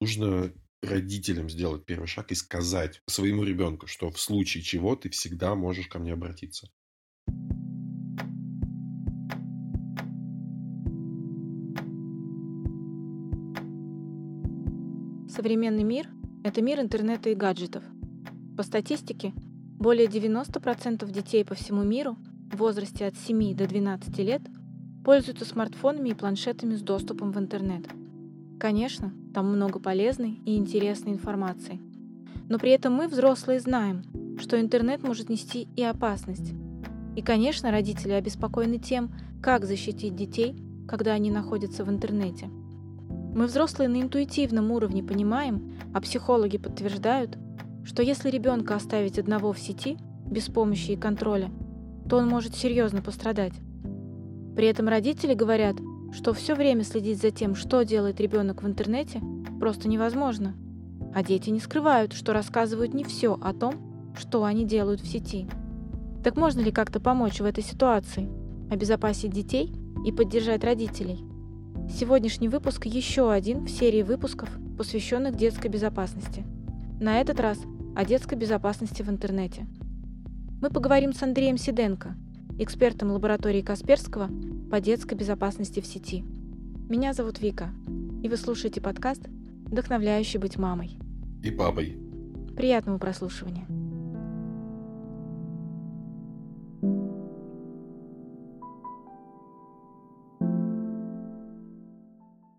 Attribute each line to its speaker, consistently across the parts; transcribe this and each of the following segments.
Speaker 1: нужно родителям сделать первый шаг и сказать своему ребенку, что в случае чего ты всегда можешь ко мне обратиться.
Speaker 2: Современный мир – это мир интернета и гаджетов. По статистике, более 90% детей по всему миру в возрасте от 7 до 12 лет пользуются смартфонами и планшетами с доступом в интернет. Конечно, там много полезной и интересной информации. Но при этом мы, взрослые, знаем, что интернет может нести и опасность. И, конечно, родители обеспокоены тем, как защитить детей, когда они находятся в интернете – мы взрослые на интуитивном уровне понимаем, а психологи подтверждают, что если ребенка оставить одного в сети, без помощи и контроля, то он может серьезно пострадать. При этом родители говорят, что все время следить за тем, что делает ребенок в интернете, просто невозможно. А дети не скрывают, что рассказывают не все о том, что они делают в сети. Так можно ли как-то помочь в этой ситуации, обезопасить детей и поддержать родителей? Сегодняшний выпуск еще один в серии выпусков, посвященных детской безопасности. На этот раз о детской безопасности в интернете. Мы поговорим с Андреем Сиденко, экспертом лаборатории Касперского по детской безопасности в сети. Меня зовут Вика, и вы слушаете подкаст «Вдохновляющий быть мамой».
Speaker 1: И папой.
Speaker 2: Приятного прослушивания.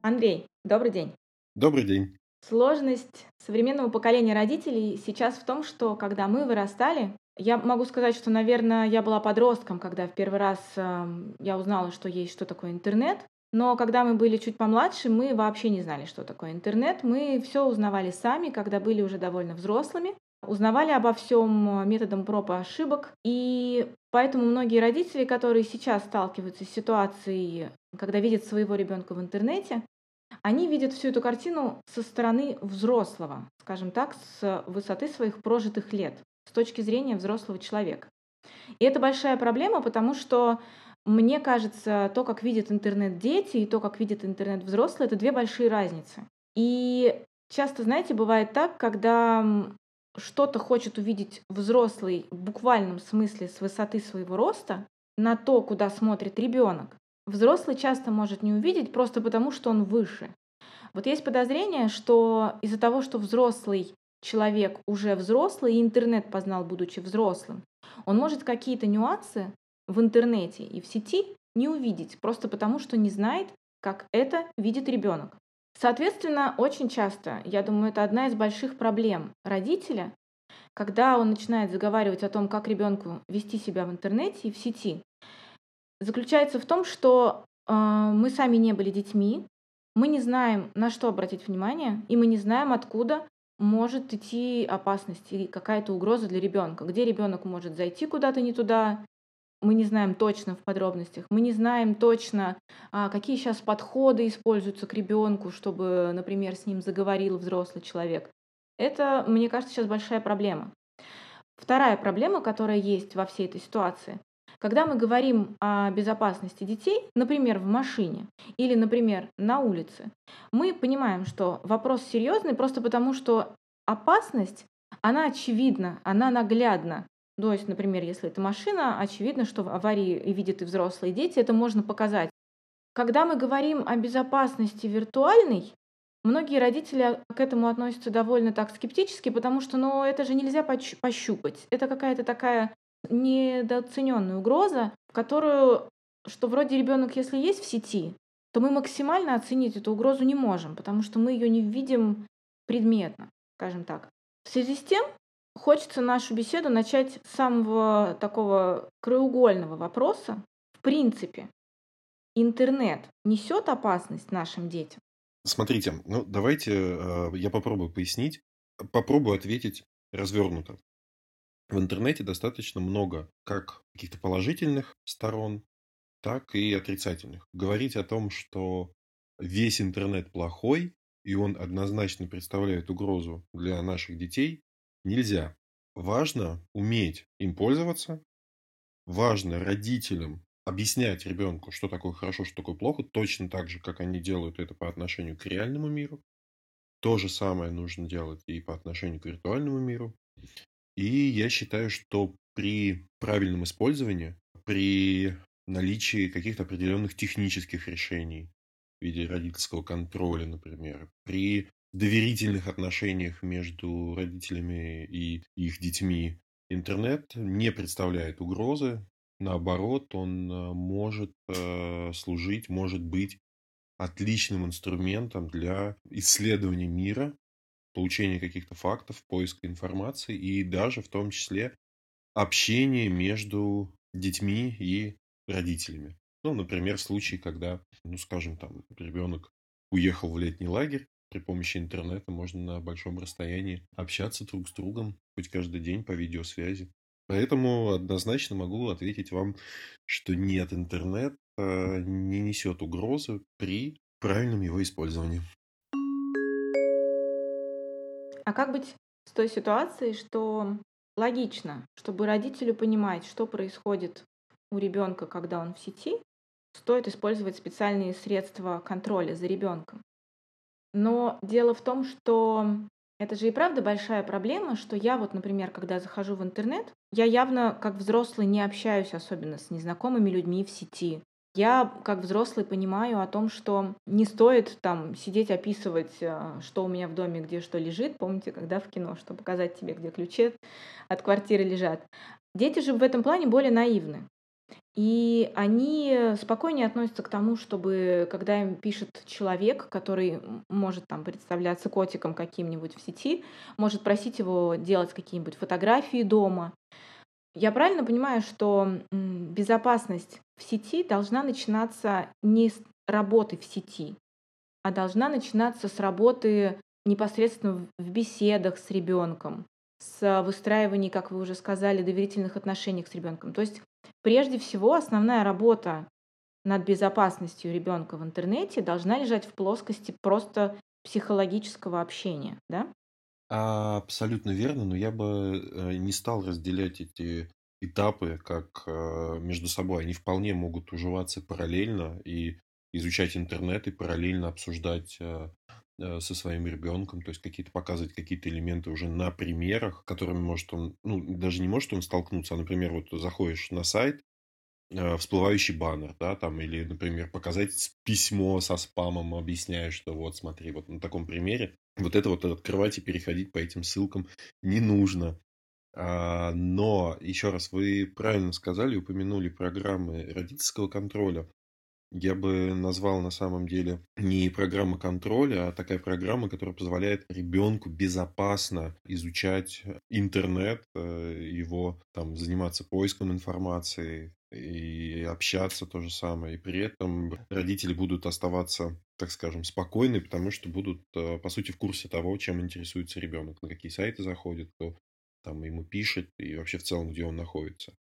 Speaker 2: Андрей, добрый день.
Speaker 1: Добрый день.
Speaker 2: Сложность современного поколения родителей сейчас в том, что когда мы вырастали, я могу сказать, что, наверное, я была подростком, когда в первый раз э, я узнала, что есть что такое интернет. Но когда мы были чуть помладше, мы вообще не знали, что такое интернет. Мы все узнавали сами, когда были уже довольно взрослыми. Узнавали обо всем методом проб и ошибок. И поэтому многие родители, которые сейчас сталкиваются с ситуацией, когда видят своего ребенка в интернете, они видят всю эту картину со стороны взрослого, скажем так, с высоты своих прожитых лет, с точки зрения взрослого человека. И это большая проблема, потому что мне кажется, то, как видят интернет дети и то, как видят интернет взрослые, это две большие разницы. И часто, знаете, бывает так, когда что-то хочет увидеть взрослый в буквальном смысле с высоты своего роста на то, куда смотрит ребенок, взрослый часто может не увидеть просто потому, что он выше. Вот есть подозрение, что из-за того, что взрослый человек уже взрослый, и интернет познал, будучи взрослым, он может какие-то нюансы в интернете и в сети не увидеть, просто потому что не знает, как это видит ребенок. Соответственно, очень часто, я думаю, это одна из больших проблем родителя, когда он начинает заговаривать о том, как ребенку вести себя в интернете и в сети, заключается в том, что э, мы сами не были детьми, мы не знаем, на что обратить внимание, и мы не знаем, откуда может идти опасность или какая-то угроза для ребенка, где ребенок может зайти куда-то не туда. Мы не знаем точно в подробностях, мы не знаем точно, а, какие сейчас подходы используются к ребенку, чтобы, например, с ним заговорил взрослый человек. Это, мне кажется, сейчас большая проблема. Вторая проблема, которая есть во всей этой ситуации, когда мы говорим о безопасности детей, например, в машине или, например, на улице, мы понимаем, что вопрос серьезный просто потому, что опасность, она очевидна, она наглядна. То есть, например, если это машина, очевидно, что аварии видят и взрослые дети, это можно показать. Когда мы говорим о безопасности виртуальной, многие родители к этому относятся довольно так скептически, потому что ну, это же нельзя пощупать. Это какая-то такая недооцененная угроза, которую, что вроде ребенок, если есть в сети, то мы максимально оценить эту угрозу не можем, потому что мы ее не видим предметно, скажем так. В связи с тем, хочется нашу беседу начать с самого такого краеугольного вопроса. В принципе, интернет несет опасность нашим детям?
Speaker 1: Смотрите, ну давайте э, я попробую пояснить, попробую ответить развернуто. В интернете достаточно много как каких-то положительных сторон, так и отрицательных. Говорить о том, что весь интернет плохой, и он однозначно представляет угрозу для наших детей, нельзя. Важно уметь им пользоваться, важно родителям объяснять ребенку, что такое хорошо, что такое плохо, точно так же, как они делают это по отношению к реальному миру. То же самое нужно делать и по отношению к виртуальному миру. И я считаю, что при правильном использовании, при наличии каких-то определенных технических решений в виде родительского контроля, например, при доверительных отношениях между родителями и их детьми, интернет не представляет угрозы. Наоборот, он э, может э, служить, может быть отличным инструментом для исследования мира, получения каких-то фактов, поиска информации и даже в том числе общения между детьми и родителями. Ну, например, в когда, ну, скажем, там, ребенок уехал в летний лагерь, при помощи интернета можно на большом расстоянии общаться друг с другом, хоть каждый день по видеосвязи. Поэтому однозначно могу ответить вам, что нет, интернет э, не несет угрозы при правильном его использовании.
Speaker 2: А как быть с той ситуацией, что логично, чтобы родителю понимать, что происходит у ребенка, когда он в сети, стоит использовать специальные средства контроля за ребенком. Но дело в том, что это же и правда большая проблема, что я вот, например, когда захожу в интернет, я явно как взрослый не общаюсь особенно с незнакомыми людьми в сети. Я как взрослый понимаю о том, что не стоит там сидеть описывать, э, что у меня в доме, где что лежит. Помните, когда в кино, что показать тебе, где ключи от квартиры лежат. Дети же в этом плане более наивны. И они спокойнее относятся к тому, чтобы, когда им пишет человек, который может там представляться котиком каким-нибудь в сети, может просить его делать какие-нибудь фотографии дома. Я правильно понимаю, что безопасность в сети должна начинаться не с работы в сети, а должна начинаться с работы непосредственно в беседах с ребенком, с выстраиванием, как вы уже сказали, доверительных отношений с ребенком. То есть Прежде всего, основная работа над безопасностью ребенка в интернете должна лежать в плоскости просто психологического общения, да?
Speaker 1: Абсолютно верно, но я бы э, не стал разделять эти этапы как э, между собой. Они вполне могут уживаться параллельно и изучать интернет и параллельно обсуждать э, со своим ребенком, то есть какие-то показывать какие-то элементы уже на примерах, которыми может он, ну, даже не может он столкнуться, а, например, вот заходишь на сайт, всплывающий баннер, да, там, или, например, показать письмо со спамом, объясняя, что вот, смотри, вот на таком примере, вот это вот открывать и переходить по этим ссылкам не нужно. А, но, еще раз, вы правильно сказали, упомянули программы родительского контроля я бы назвал на самом деле не программа контроля, а такая программа, которая позволяет ребенку безопасно изучать интернет, э, его там заниматься поиском информации и общаться то же самое. И при этом родители будут оставаться, так скажем, спокойны, потому что будут, э, по сути, в курсе того, чем интересуется ребенок, на какие сайты заходит, кто там ему пишет и вообще в целом, где он находится.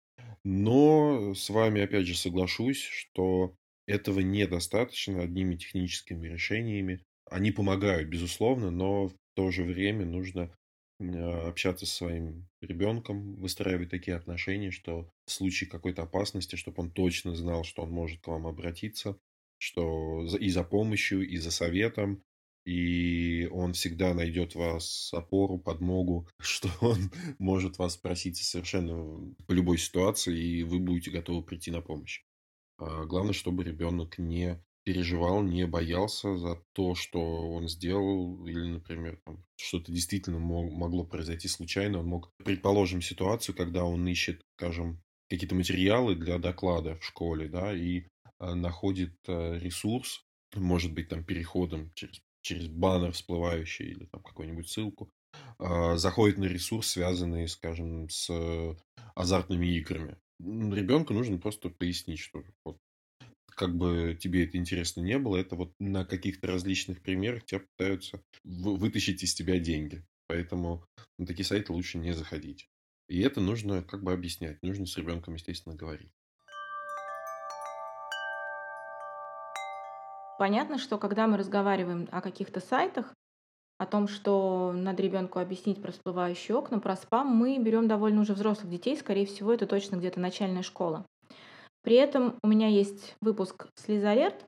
Speaker 1: Но с вами, опять же, соглашусь, что этого недостаточно одними техническими решениями. Они помогают, безусловно, но в то же время нужно общаться со своим ребенком, выстраивать такие отношения, что в случае какой-то опасности, чтобы он точно знал, что он может к вам обратиться, что и за помощью, и за советом, и он всегда найдет вас опору, подмогу, что он может вас спросить совершенно по любой ситуации, и вы будете готовы прийти на помощь. А, главное, чтобы ребенок не переживал, не боялся за то, что он сделал, или, например, что-то действительно мог, могло произойти случайно. Он мог, предположим, ситуацию, когда он ищет, скажем, какие-то материалы для доклада в школе, да, и э, находит э, ресурс, может быть, там, переходом через, через баннер всплывающий или там какую-нибудь ссылку, э, заходит на ресурс, связанный, скажем, с азартными играми ребенку нужно просто пояснить, что вот как бы тебе это интересно не было, это вот на каких-то различных примерах тебя пытаются вытащить из тебя деньги. Поэтому на такие сайты лучше не заходить. И это нужно как бы объяснять. Нужно с ребенком, естественно, говорить.
Speaker 2: Понятно, что когда мы разговариваем о каких-то сайтах, о том, что надо ребенку объяснить про всплывающие окна, про спам, мы берем довольно уже взрослых детей, скорее всего, это точно где-то начальная школа. При этом у меня есть выпуск «Слезалерт»,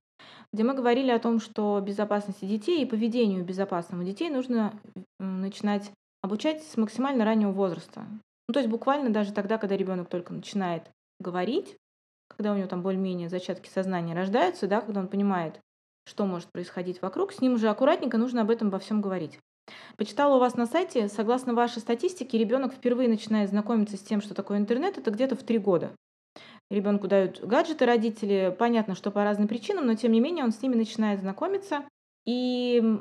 Speaker 2: где мы говорили о том, что безопасности детей и поведению безопасного детей нужно начинать обучать с максимально раннего возраста. Ну, то есть буквально даже тогда, когда ребенок только начинает говорить, когда у него там более-менее зачатки сознания рождаются, да, когда он понимает, что может происходить вокруг, с ним уже аккуратненько нужно об этом во всем говорить. Почитала у вас на сайте, согласно вашей статистике, ребенок впервые начинает знакомиться с тем, что такое интернет, это где-то в три года. Ребенку дают гаджеты родители, понятно, что по разным причинам, но тем не менее он с ними начинает знакомиться. И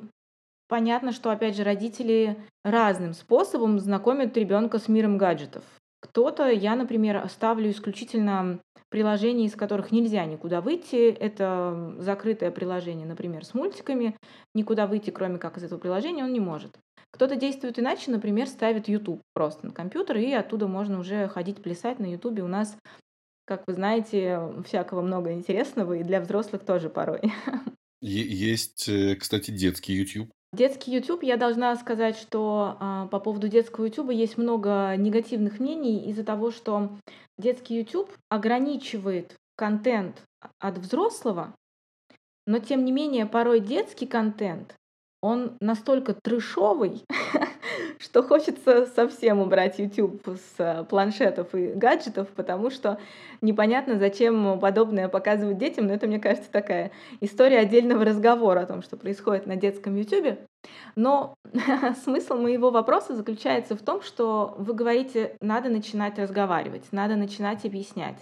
Speaker 2: понятно, что, опять же, родители разным способом знакомят ребенка с миром гаджетов. Кто-то, я, например, ставлю исключительно приложения, из которых нельзя никуда выйти. Это закрытое приложение, например, с мультиками. Никуда выйти, кроме как из этого приложения, он не может. Кто-то действует иначе, например, ставит YouTube просто на компьютер, и оттуда можно уже ходить плясать на YouTube. У нас, как вы знаете, всякого много интересного, и для взрослых тоже порой.
Speaker 1: Есть, э, кстати, детский YouTube.
Speaker 2: Детский YouTube, я должна сказать, что а, по поводу детского YouTube есть много негативных мнений из-за того, что детский YouTube ограничивает контент от взрослого, но тем не менее порой детский контент он настолько трешовый, что хочется совсем убрать YouTube с э, планшетов и гаджетов, потому что непонятно, зачем подобное показывать детям, но это, мне кажется, такая история отдельного разговора о том, что происходит на детском YouTube. Но смысл моего вопроса заключается в том, что вы говорите, надо начинать разговаривать, надо начинать объяснять.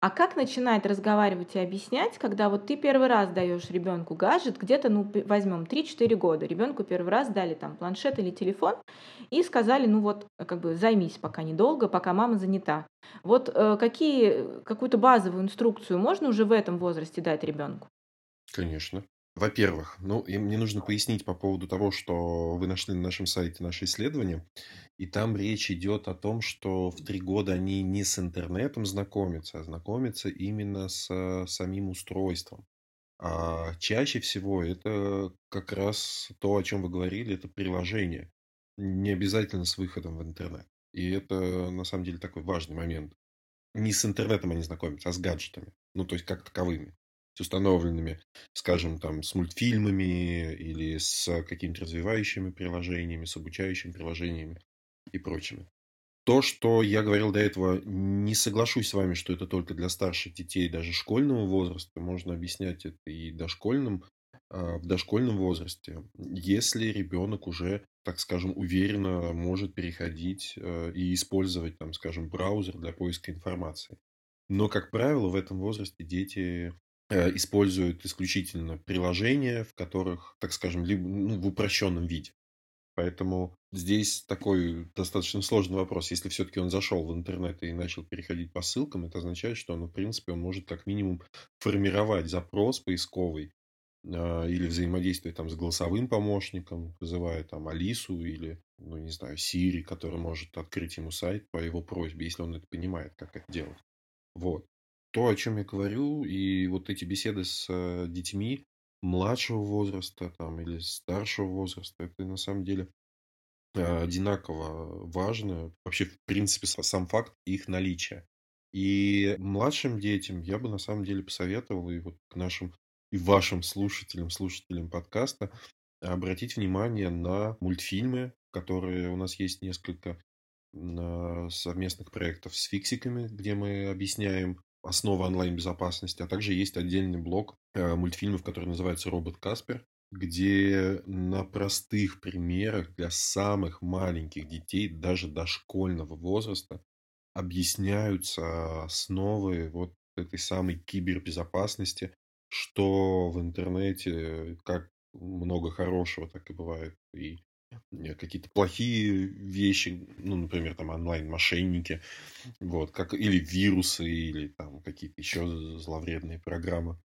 Speaker 2: А как начинать разговаривать и объяснять, когда вот ты первый раз даешь ребенку гаджет, где-то, ну, возьмем 3-4 года, ребенку первый раз дали там планшет или телефон и сказали, ну вот, как бы займись пока недолго, пока мама занята. Вот э, какие, какую-то базовую инструкцию можно уже в этом возрасте дать ребенку?
Speaker 1: Конечно. Во-первых, ну, и мне нужно пояснить по поводу того, что вы нашли на нашем сайте наше исследование. И там речь идет о том, что в три года они не с интернетом знакомятся, а знакомятся именно с самим устройством. А чаще всего это как раз то, о чем вы говорили, это приложение. Не обязательно с выходом в интернет. И это на самом деле такой важный момент. Не с интернетом они знакомятся, а с гаджетами. Ну, то есть как таковыми установленными, скажем, там, с мультфильмами или с какими-то развивающими приложениями, с обучающими приложениями и прочими. То, что я говорил до этого, не соглашусь с вами, что это только для старших детей, даже школьного возраста. Можно объяснять это и дошкольным, а, в дошкольном возрасте, если ребенок уже, так скажем, уверенно может переходить э, и использовать, там, скажем, браузер для поиска информации. Но, как правило, в этом возрасте дети используют исключительно приложения, в которых, так скажем, либо ну, в упрощенном виде. Поэтому здесь такой достаточно сложный вопрос. Если все-таки он зашел в интернет и начал переходить по ссылкам, это означает, что он, в принципе, он может как минимум формировать запрос поисковый э, или взаимодействовать там с голосовым помощником, вызывая там Алису или, ну, не знаю, Сири, который может открыть ему сайт по его просьбе, если он это понимает, как это делать. Вот. То, о чем я говорю, и вот эти беседы с э, детьми, младшего возраста там, или старшего возраста, это на самом деле э, одинаково важно. Вообще, в принципе, сам факт их наличия. И младшим детям я бы на самом деле посоветовал и вот к нашим и вашим слушателям, слушателям подкаста обратить внимание на мультфильмы, которые у нас есть несколько совместных проектов с фиксиками, где мы объясняем основа онлайн-безопасности, а также есть отдельный блок э, мультфильмов, который называется «Робот Каспер», где на простых примерах для самых маленьких детей, даже дошкольного возраста, объясняются основы вот этой самой кибербезопасности, что в интернете как много хорошего, так и бывает. И какие-то плохие вещи, ну, например, там онлайн-мошенники, вот, как, или вирусы, или там какие-то еще зловредные программы.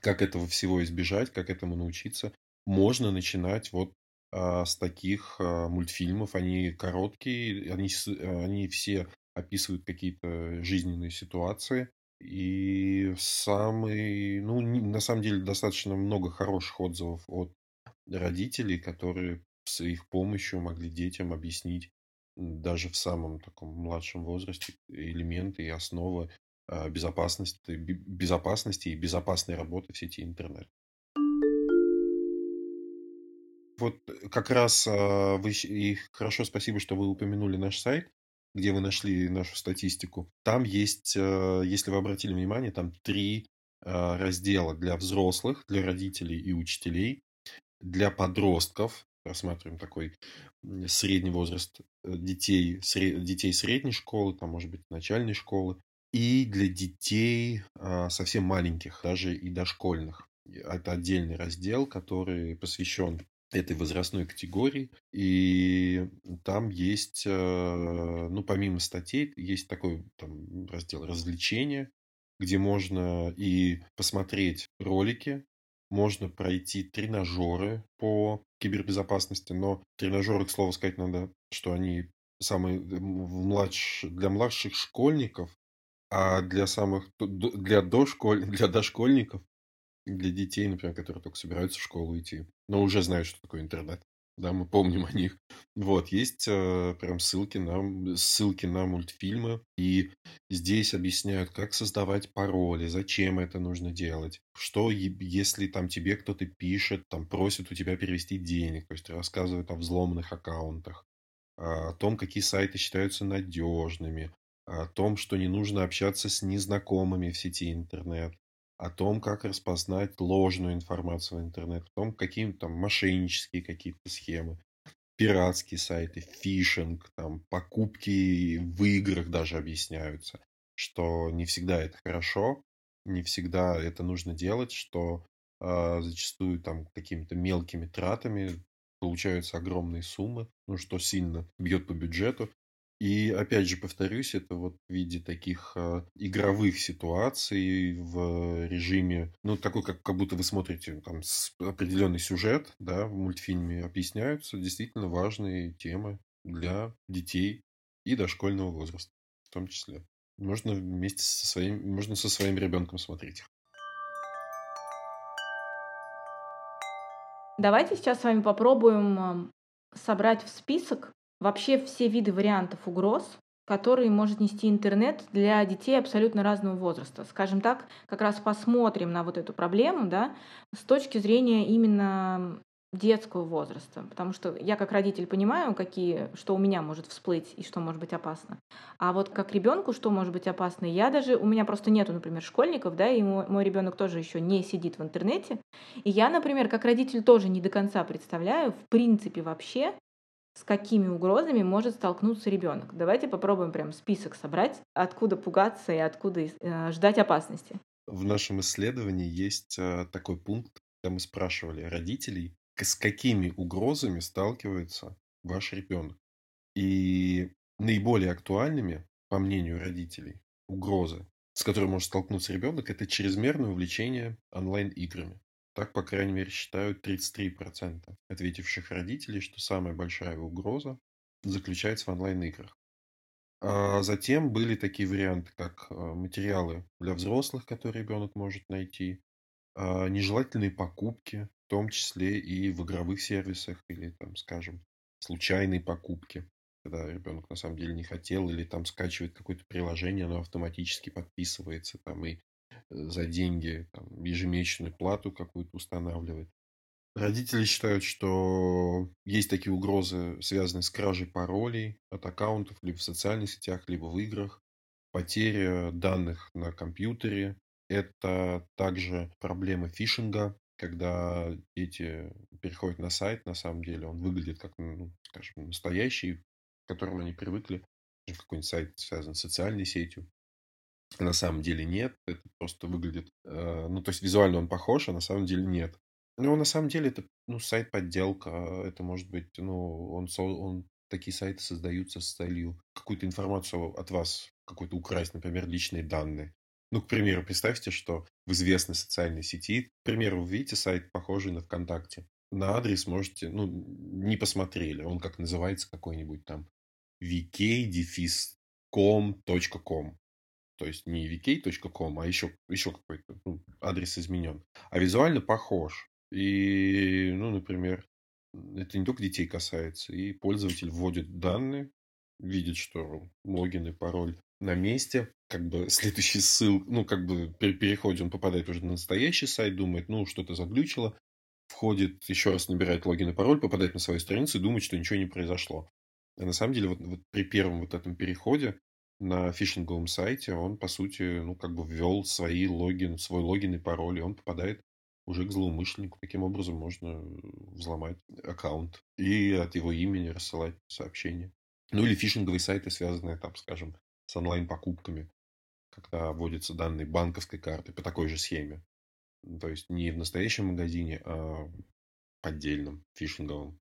Speaker 1: Как этого всего избежать, как этому научиться, можно начинать вот а, с таких а, мультфильмов. Они короткие, они, они все описывают какие-то жизненные ситуации. И самый, ну, на самом деле достаточно много хороших отзывов от родителей, которые с их помощью могли детям объяснить даже в самом таком младшем возрасте элементы и основы э, безопасности, безопасности и безопасной работы в сети интернет. Вот как раз э, вы и хорошо, спасибо, что вы упомянули наш сайт, где вы нашли нашу статистику. Там есть, э, если вы обратили внимание, там три раздела для взрослых, для родителей и учителей, для подростков, рассматриваем такой средний возраст детей, детей средней школы, там, может быть, начальной школы, и для детей совсем маленьких, даже и дошкольных. Это отдельный раздел, который посвящен этой возрастной категории. И там есть, э, ну, помимо статей, есть такой там, раздел развлечения, где можно и посмотреть ролики, можно пройти тренажеры по кибербезопасности, но тренажеры, к слову сказать, надо, что они самые в младш... для младших школьников, а для самых для дошколь для дошкольников для детей, например, которые только собираются в школу идти, но уже знают, что такое интернет. Да, мы помним о них. Вот, есть э, прям ссылки на, ссылки на мультфильмы. И здесь объясняют, как создавать пароли, зачем это нужно делать. Что, если там тебе кто-то пишет, там просит у тебя перевести денег. То есть рассказывают о взломанных аккаунтах. О том, какие сайты считаются надежными. О том, что не нужно общаться с незнакомыми в сети интернет о том, как распознать ложную информацию в интернет, о том, какие там мошеннические какие-то схемы, пиратские сайты, фишинг, там, покупки в играх даже объясняются, что не всегда это хорошо, не всегда это нужно делать, что э, зачастую там какими-то мелкими тратами получаются огромные суммы, ну, что сильно бьет по бюджету. И опять же повторюсь, это вот в виде таких э, игровых ситуаций в режиме, ну, такой, как, как будто вы смотрите там определенный сюжет, да, в мультфильме объясняются действительно важные темы для детей и дошкольного возраста в том числе. Можно вместе со своим, можно со своим ребенком смотреть их.
Speaker 2: Давайте сейчас с вами попробуем собрать в список вообще все виды вариантов угроз, которые может нести интернет для детей абсолютно разного возраста. Скажем так, как раз посмотрим на вот эту проблему да, с точки зрения именно детского возраста, потому что я как родитель понимаю, какие, что у меня может всплыть и что может быть опасно. А вот как ребенку, что может быть опасно, я даже, у меня просто нету, например, школьников, да, и мой, мой ребенок тоже еще не сидит в интернете. И я, например, как родитель тоже не до конца представляю, в принципе, вообще, с какими угрозами может столкнуться ребенок. Давайте попробуем прям список собрать, откуда пугаться и откуда э, ждать опасности.
Speaker 1: В нашем исследовании есть э, такой пункт, когда мы спрашивали родителей, с какими угрозами сталкивается ваш ребенок. И наиболее актуальными, по мнению родителей, угрозы, с которой может столкнуться ребенок, это чрезмерное увлечение онлайн-играми. Так, по крайней мере, считают 33% ответивших родителей, что самая большая угроза заключается в онлайн-играх. А затем были такие варианты, как а, материалы для взрослых, которые ребенок может найти, а, нежелательные покупки, в том числе и в игровых сервисах или, там, скажем, случайные покупки, когда ребенок на самом деле не хотел, или там скачивает какое-то приложение, оно автоматически подписывается там и за деньги там, ежемесячную плату какую-то устанавливает. Родители считают, что есть такие угрозы, связанные с кражей паролей от аккаунтов либо в социальных сетях, либо в играх, потеря данных на компьютере. Это также проблема фишинга, когда дети переходят на сайт, на самом деле он выглядит как, ну, скажем, настоящий, к которому они привыкли, какой-нибудь сайт связан с социальной сетью. На самом деле нет, это просто выглядит, э, ну, то есть визуально он похож, а на самом деле нет. Ну, на самом деле это, ну, сайт-подделка, это может быть, ну, он, он, такие сайты создаются с целью какую-то информацию от вас, какую-то украсть, например, личные данные. Ну, к примеру, представьте, что в известной социальной сети, к примеру, вы видите сайт, похожий на ВКонтакте. На адрес можете, ну, не посмотрели, он как называется какой-нибудь там vk-com.com. То есть не vk.com, а еще, еще какой-то ну, адрес изменен. А визуально похож. И, ну, например, это не только детей касается. И пользователь вводит данные, видит, что логин и пароль на месте, как бы следующий ссыл, ну, как бы при переходе он попадает уже на настоящий сайт, думает, ну, что-то заглючило, входит, еще раз набирает логин и пароль, попадает на свою страницу и думает, что ничего не произошло. А на самом деле, вот, вот при первом вот этом переходе на фишинговом сайте он, по сути, ну, как бы ввел свои логин, свой логин и пароль, и он попадает уже к злоумышленнику. Таким образом можно взломать аккаунт и от его имени рассылать сообщения. Ну или фишинговые сайты, связанные там, скажем, с онлайн-покупками, когда вводятся данные банковской карты по такой же схеме. То есть не в настоящем магазине, а поддельном, фишинговом.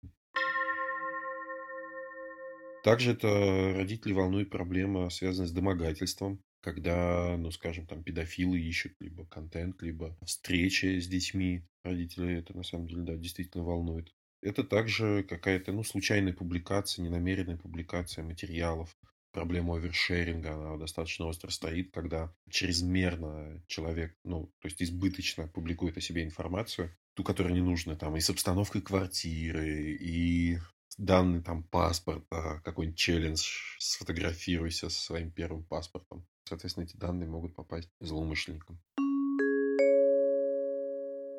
Speaker 1: Также это родители волнует проблема, связанная с домогательством, когда, ну, скажем, там педофилы ищут либо контент, либо встречи с детьми. Родители это, на самом деле, да, действительно волнует. Это также какая-то, ну, случайная публикация, ненамеренная публикация материалов. Проблема овершеринга, она достаточно остро стоит, когда чрезмерно человек, ну, то есть избыточно публикует о себе информацию, ту, которая не нужна, там, и с обстановкой квартиры, и данный там паспорта, какой-нибудь челлендж, сфотографируйся со своим первым паспортом. Соответственно, эти данные могут попасть злоумышленникам.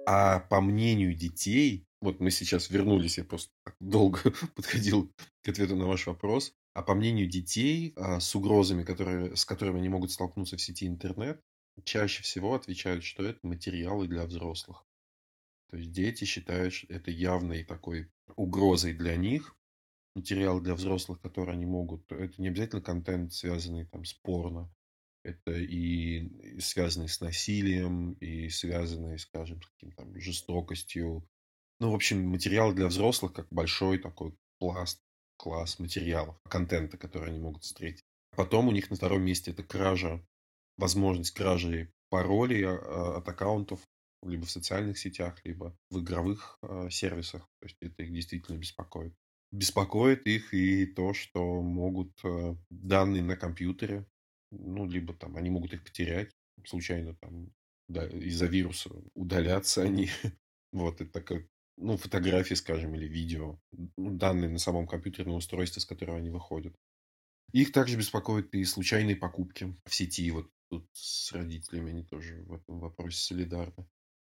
Speaker 1: А по мнению детей, вот мы сейчас вернулись, я просто долго подходил к ответу на ваш вопрос, а по мнению детей а, с угрозами, которые, с которыми они могут столкнуться в сети интернет, чаще всего отвечают, что это материалы для взрослых. То есть дети считают, это явной такой угрозой для них. Материал для взрослых, который они могут... Это не обязательно контент, связанный там с порно. Это и связанный с насилием, и связанный, скажем, с каким-то жестокостью. Ну, в общем, материал для взрослых как большой такой пласт, класс материалов, контента, который они могут встретить. Потом у них на втором месте это кража, возможность кражи паролей а, от аккаунтов либо в социальных сетях, либо в игровых э, сервисах. То есть это их действительно беспокоит. Беспокоит их и то, что могут э, данные на компьютере, ну, либо там они могут их потерять случайно там да, из-за вируса удаляться они. вот, это как, ну, фотографии, скажем, или видео, данные на самом компьютерном устройстве, с которого они выходят. Их также беспокоят и случайные покупки в сети. Вот тут с родителями они тоже в этом вопросе солидарны.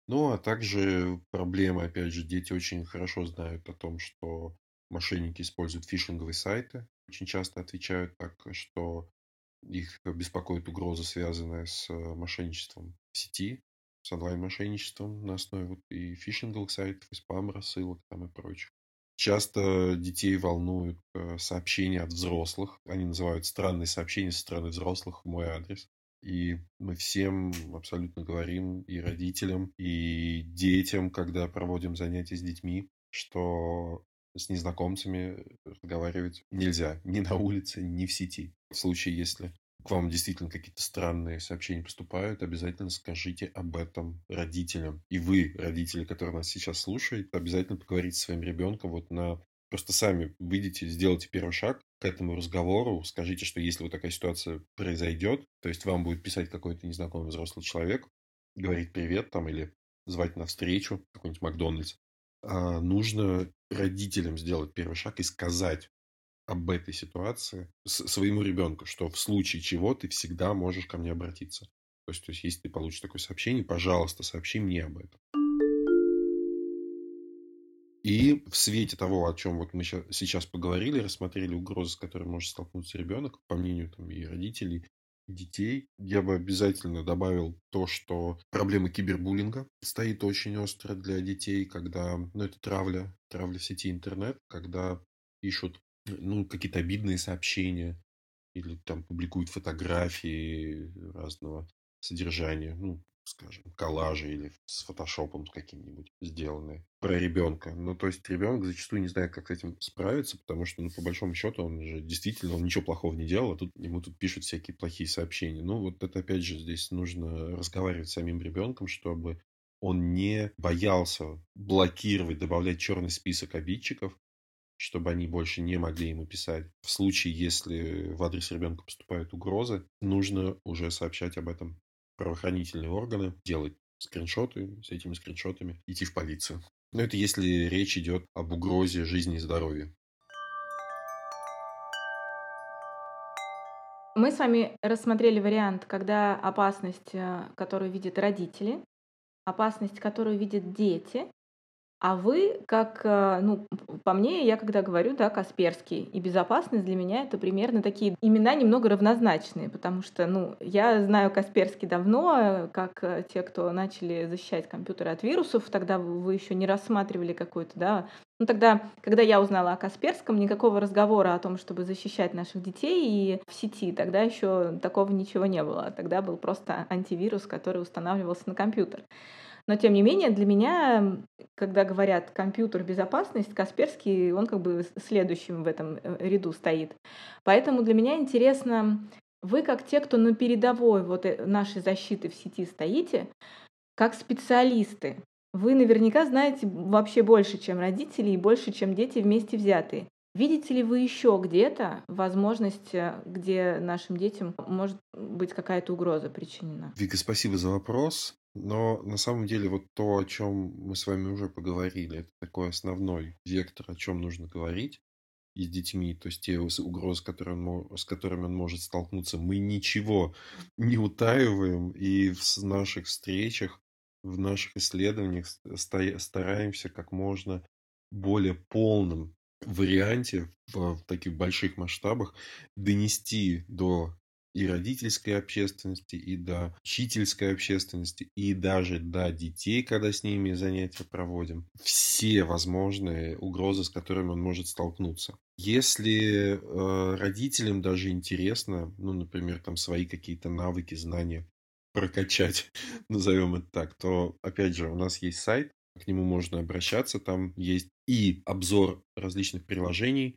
Speaker 1: Ну, а также проблема, опять же, дети очень хорошо знают о том, что мошенники используют фишинговые сайты. Очень часто отвечают так, что их беспокоит угроза, связанная с мошенничеством в сети, с онлайн-мошенничеством на основе вот и фишинговых сайтов, и спам-рассылок там и прочих. Часто детей волнуют э, сообщения от взрослых. Они называют странные сообщения со стороны взрослых в мой адрес. И мы всем абсолютно говорим, и родителям, и детям, когда проводим занятия с детьми, что с незнакомцами разговаривать нельзя ни на улице, ни в сети. В случае, если к вам действительно какие-то странные сообщения поступают, обязательно скажите об этом родителям. И вы, родители, которые нас сейчас слушают, обязательно поговорите со своим ребенком вот на Просто сами выйдите, сделайте первый шаг к этому разговору, скажите, что если вот такая ситуация произойдет, то есть вам будет писать какой-то незнакомый взрослый человек, говорить привет там или звать на встречу, какой-нибудь Макдональдс, а нужно родителям сделать первый шаг и сказать об этой ситуации своему ребенку, что в случае чего ты всегда можешь ко мне обратиться. То есть, то есть если ты получишь такое сообщение, пожалуйста, сообщи мне об этом. И в свете того, о чем вот мы сейчас поговорили, рассмотрели угрозы, с которыми может столкнуться ребенок, по мнению там, и родителей, и детей, я бы обязательно добавил то, что проблема кибербуллинга стоит очень остро для детей, когда, ну, это травля, травля в сети интернет, когда пишут, ну, какие-то обидные сообщения, или там публикуют фотографии разного содержания, ну, скажем, коллажи или с фотошопом каким-нибудь сделанные про ребенка. Ну, то есть ребенок зачастую не знает, как с этим справиться, потому что, ну, по большому счету, он же действительно, он ничего плохого не делал, а тут ему тут пишут всякие плохие сообщения. Ну, вот это, опять же, здесь нужно разговаривать с самим ребенком, чтобы он не боялся блокировать, добавлять черный список обидчиков, чтобы они больше не могли ему писать. В случае, если в адрес ребенка поступают угрозы, нужно уже сообщать об этом правоохранительные органы, делать скриншоты, с этими скриншотами идти в полицию. Но это если речь идет об угрозе жизни и здоровья.
Speaker 2: Мы с вами рассмотрели вариант, когда опасность, э, которую видят родители, опасность, которую видят дети, а вы, как, э, ну, по мне, я когда говорю, да, Касперский и безопасность, для меня это примерно такие имена немного равнозначные, потому что, ну, я знаю Касперский давно, э, как э, те, кто начали защищать компьютеры от вирусов, тогда вы еще не рассматривали какой-то, да, ну, тогда, когда я узнала о Касперском, никакого разговора о том, чтобы защищать наших детей и в сети, тогда еще такого ничего не было. Тогда был просто антивирус, который устанавливался на компьютер. Но тем не менее, для меня, когда говорят компьютер безопасность, Касперский, он как бы следующим в этом э, ряду стоит. Поэтому для меня интересно, вы как те, кто на передовой вот э, нашей защиты в сети стоите, как специалисты, вы наверняка знаете вообще больше, чем родители и больше, чем дети вместе взятые. Видите ли вы еще где-то возможность, э, где нашим детям может быть какая-то угроза причинена?
Speaker 1: Вика, спасибо за вопрос. Но на самом деле вот то, о чем мы с вами уже поговорили, это такой основной вектор, о чем нужно говорить и с детьми, то есть те угрозы, которые он, с которыми он может столкнуться, мы ничего не утаиваем, и в наших встречах, в наших исследованиях стараемся как можно более полным варианте в таких больших масштабах донести до и родительской общественности, и до учительской общественности, и даже до детей, когда с ними занятия проводим. Все возможные угрозы, с которыми он может столкнуться. Если э, родителям даже интересно, ну, например, там свои какие-то навыки, знания прокачать, назовем это так, то, опять же, у нас есть сайт, к нему можно обращаться, там есть и обзор различных приложений,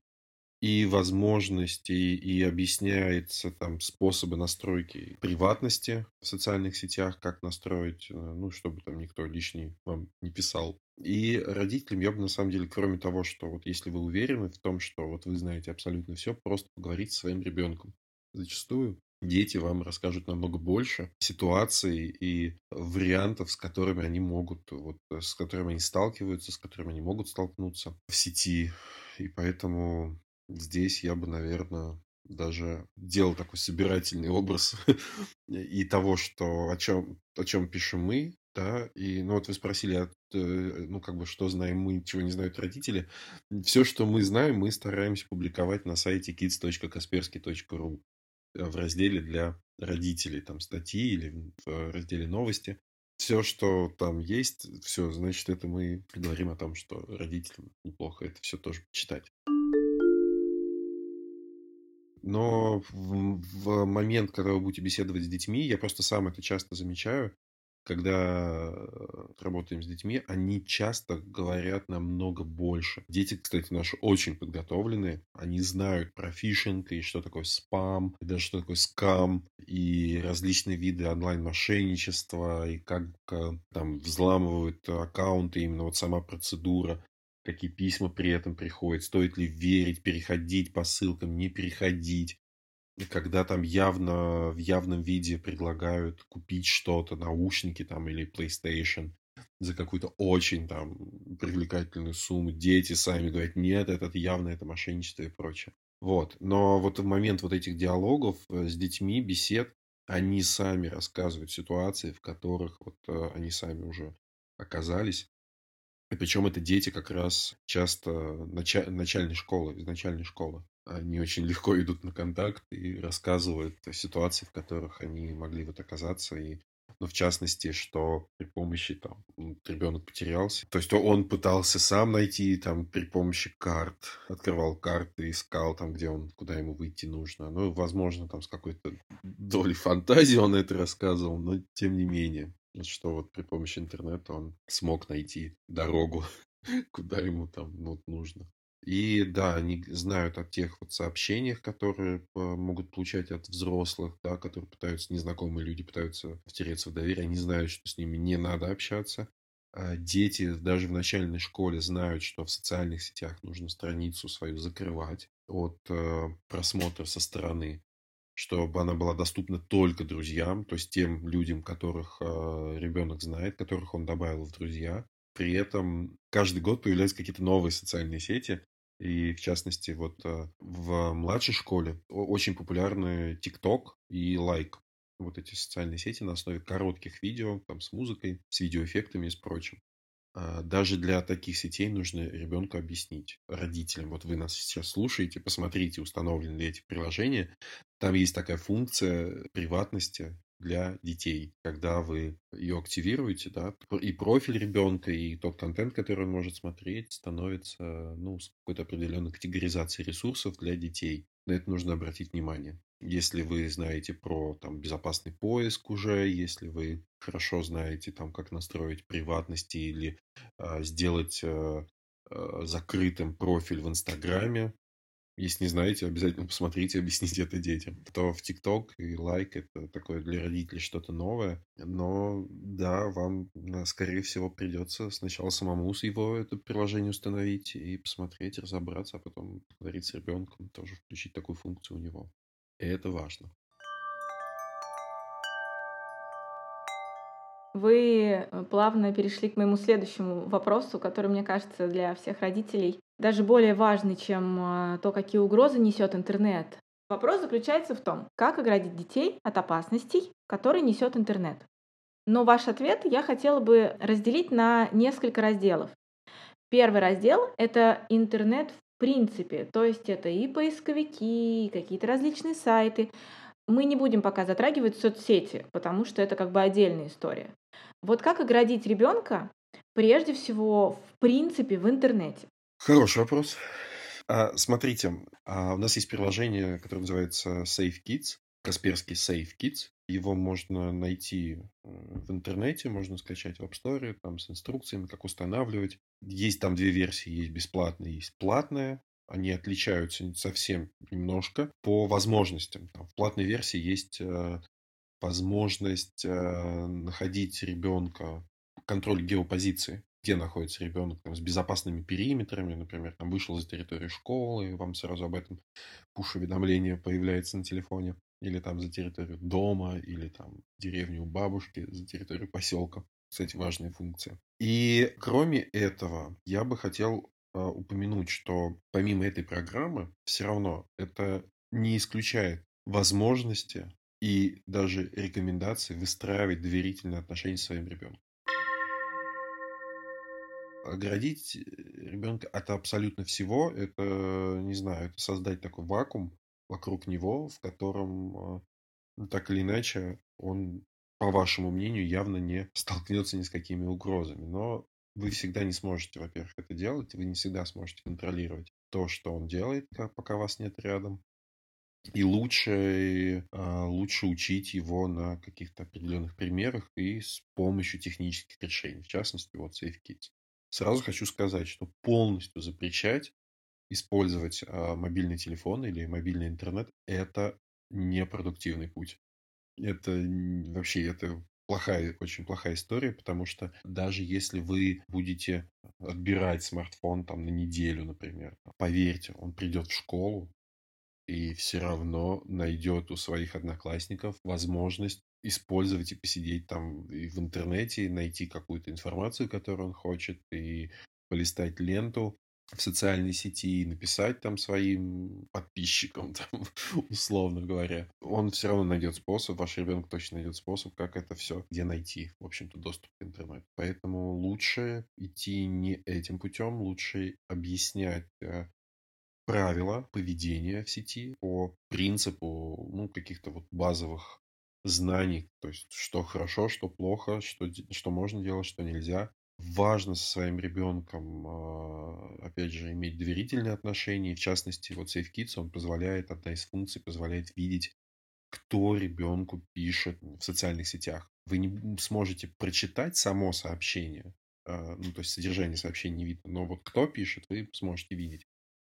Speaker 1: и возможности, и объясняется там способы настройки приватности в социальных сетях, как настроить, э, ну, чтобы там никто лишний вам не писал. И родителям я бы на самом деле, кроме того, что вот если вы уверены в том, что вот вы знаете абсолютно все, просто поговорить со своим ребенком. Зачастую дети вам расскажут намного больше ситуаций и вариантов, с которыми они могут, вот, с которыми они сталкиваются, с которыми они могут столкнуться в сети. И поэтому Здесь я бы, наверное, даже делал такой собирательный образ и того, что о чем, о чем пишем мы, да, и, ну, вот вы спросили, э, ну, как бы, что знаем мы, чего не знают родители. Все, что мы знаем, мы стараемся публиковать на сайте kids.kaspersky.ru э, в разделе для родителей, там, статьи или в разделе новости. Все, что там есть, все, значит, это мы говорим о том, что родителям неплохо это все тоже читать. Но в, в момент, когда вы будете беседовать с детьми, я просто сам это часто замечаю, когда э, работаем с детьми, они часто говорят намного больше. Дети, кстати, наши очень подготовленные. Они знают про фишинг и что такое спам, и даже что такое скам, и различные виды онлайн-мошенничества, и как э, там взламывают аккаунты, именно вот сама процедура какие письма при этом приходят, стоит ли верить, переходить по ссылкам, не переходить. Когда там явно в явном виде предлагают купить что-то, наушники там или PlayStation за какую-то очень там привлекательную сумму, дети сами говорят, нет, это явно это мошенничество и прочее. Вот. Но вот в момент вот этих диалогов э, с детьми, бесед, они сами рассказывают ситуации, в которых вот э, они сами уже оказались. И причем это дети как раз часто началь, начальной школы, из начальной школы. Они очень легко идут на контакт и рассказывают о ситуации, в которых они могли вот оказаться. И, ну, в частности, что при помощи там ребенок потерялся. То есть он пытался сам найти там при помощи карт, открывал карты, искал там, где он, куда ему выйти нужно. Ну, возможно, там с какой-то долей фантазии он это рассказывал, но тем не менее что вот при помощи интернета он смог найти дорогу, куда ему там ну, нужно. И да, они знают о тех вот сообщениях, которые могут получать от взрослых, да, которые пытаются, незнакомые люди пытаются втереться в доверие, они знают, что с ними не надо общаться. А дети даже в начальной школе знают, что в социальных сетях нужно страницу свою закрывать от э, просмотра со стороны чтобы она была доступна только друзьям, то есть тем людям, которых э, ребенок знает, которых он добавил в друзья. При этом каждый год появляются какие-то новые социальные сети, И в частности, вот э, в младшей школе очень популярны TikTok и Like. Вот эти социальные сети на основе коротких видео, там с музыкой, с видеоэффектами и с прочим. А, даже для таких сетей нужно ребенку объяснить, родителям. Вот вы нас сейчас слушаете, посмотрите, установлены ли эти приложения. Там есть такая функция приватности для детей. Когда вы ее активируете, да, и профиль ребенка, и тот контент, который он может смотреть, становится ну, с какой-то определенной категоризацией ресурсов для детей. На это нужно обратить внимание. Если вы знаете про там, безопасный поиск уже, если вы хорошо знаете, там, как настроить приватности или э, сделать э, э, закрытым профиль в Инстаграме, если не знаете, обязательно посмотрите, объясните это детям. То в ТикТок и лайк это такое для родителей что-то новое. Но да, вам, скорее всего, придется сначала самому с его это приложение установить и посмотреть, разобраться, а потом говорить с ребенком, тоже включить такую функцию у него. И это важно.
Speaker 2: Вы э, плавно перешли к моему следующему вопросу, который, мне кажется, для всех родителей даже более важный, чем э, то, какие угрозы несет интернет. Вопрос заключается в том, как оградить детей от опасностей, которые несет интернет. Но ваш ответ я хотела бы разделить на несколько разделов. Первый раздел — это интернет принципе, то есть это и поисковики, и какие-то различные сайты. Мы не будем пока затрагивать соцсети, потому что это как бы отдельная история. Вот как оградить ребенка прежде всего в принципе в интернете?
Speaker 1: Хороший вопрос. А, смотрите, а у нас есть приложение, которое называется Safe Kids, Касперский Safe Kids. Его можно найти э, в интернете, можно скачать в App Store, там с инструкциями, как устанавливать. Есть там две версии, есть бесплатная, есть платная. Они отличаются совсем немножко по возможностям. Там в платной версии есть э, возможность э, находить ребенка, контроль геопозиции где находится ребенок, там, с безопасными периметрами, например, там вышел за территорию школы, и вам сразу об этом пуш-уведомление появляется на телефоне, или там за территорию дома, или там деревню у бабушки, за территорию поселка. Кстати, важная функция. И кроме этого, я бы хотел э, упомянуть, что помимо этой программы, все равно это не исключает возможности и даже рекомендации выстраивать доверительные отношения с своим ребенком оградить э, ребенка от абсолютно всего, это, не знаю, это создать такой вакуум вокруг него, в котором а, так или иначе он, по вашему мнению, явно не столкнется ни с какими угрозами. Но вы всегда не сможете, во-первых, это делать, вы не всегда сможете контролировать то, что он делает, пока вас нет рядом. И лучше, а, лучше учить его на каких-то определенных примерах и с помощью технических решений. В частности, вот SafeKids. Сразу хочу сказать, что полностью запрещать использовать а, мобильный телефон или мобильный интернет – это непродуктивный путь. Это вообще это плохая, очень плохая история, потому что даже если вы будете отбирать смартфон там на неделю, например, поверьте, он придет в школу и все равно найдет у своих одноклассников возможность использовать и посидеть там и в интернете, и найти какую-то информацию, которую он хочет, и полистать ленту в социальной сети и написать там своим подписчикам, там, условно говоря. Он все равно найдет способ, ваш ребенок точно найдет способ, как это все, где найти, в общем-то, доступ к интернету. Поэтому лучше идти не этим путем, лучше объяснять э, правила поведения в сети по принципу ну, каких-то вот базовых знаний, то есть что хорошо, что плохо, что, что можно делать, что нельзя. Важно со своим ребенком, а, опять же, иметь доверительные отношения. В частности, вот SafeKids, он позволяет, одна из функций позволяет видеть, кто ребенку пишет в социальных сетях. Вы не сможете прочитать само сообщение, а, ну, то есть содержание сообщения не видно, но вот кто пишет, вы сможете видеть.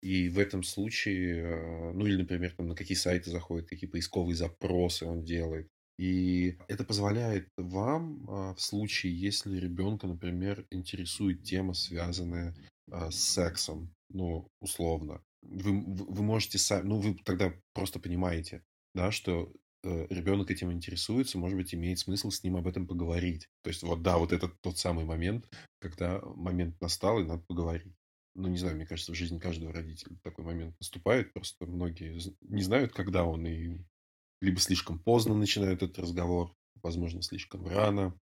Speaker 1: И в этом случае, э, ну или, например, там, на какие сайты заходит, какие поисковые запросы он делает. И это позволяет вам а, в случае, если ребенка, например, интересует тема, связанная а, с сексом, ну, условно, вы, вы можете сами, ну, вы тогда просто понимаете, да, что э, ребенок этим интересуется, может быть, имеет смысл с ним об этом поговорить. То есть, вот да, вот это тот самый момент, когда момент настал, и надо поговорить. ну, не знаю, мне кажется, в жизни каждого родителя такой момент наступает. Просто многие не знают, когда он, и либо слишком поздно начинают этот разговор, возможно, слишком рано.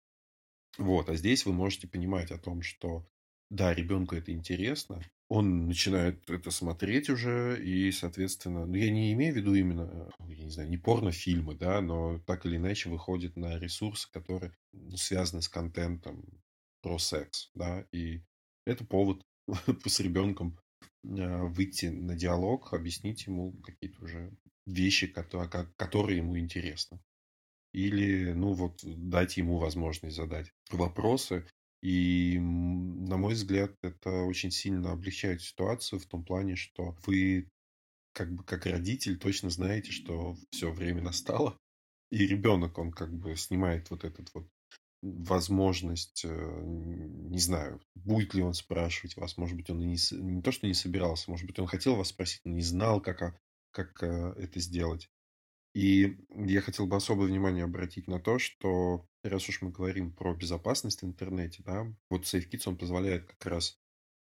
Speaker 1: Вот, а здесь вы можете понимать о том, что да, ребенку это интересно, он начинает это смотреть уже, и, соответственно, ну, я не имею в виду именно, я не знаю, не порнофильмы, да, но так или иначе выходит на ресурсы, которые связаны с контентом про секс, да, и это повод с ребенком а, выйти на диалог, объяснить ему какие-то уже вещи, которые ему интересны. Или, ну вот, дать ему возможность задать вопросы. И, на мой взгляд, это очень сильно облегчает ситуацию в том плане, что вы как бы как родитель точно знаете, что все время настало, и ребенок, он как бы снимает вот этот вот возможность, э, не знаю, будет ли он спрашивать вас, может быть, он и не, не то, что не собирался, может быть, он хотел вас спросить, но не знал, как, как э, это сделать. И я хотел бы особое внимание обратить на то, что раз уж мы говорим про безопасность в интернете, да, вот SafeKids, он позволяет как раз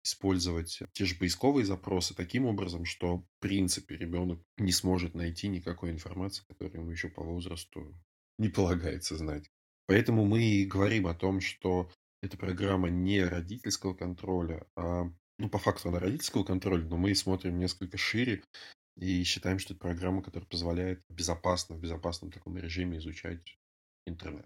Speaker 1: использовать те же поисковые запросы таким образом, что, в принципе, ребенок не сможет найти никакой информации, которую ему еще по возрасту не полагается знать. Поэтому мы и говорим о том, что эта программа не родительского контроля, а ну, по факту она родительского контроля, но мы смотрим несколько шире и считаем, что это программа, которая позволяет безопасно, в безопасном таком режиме изучать интернет.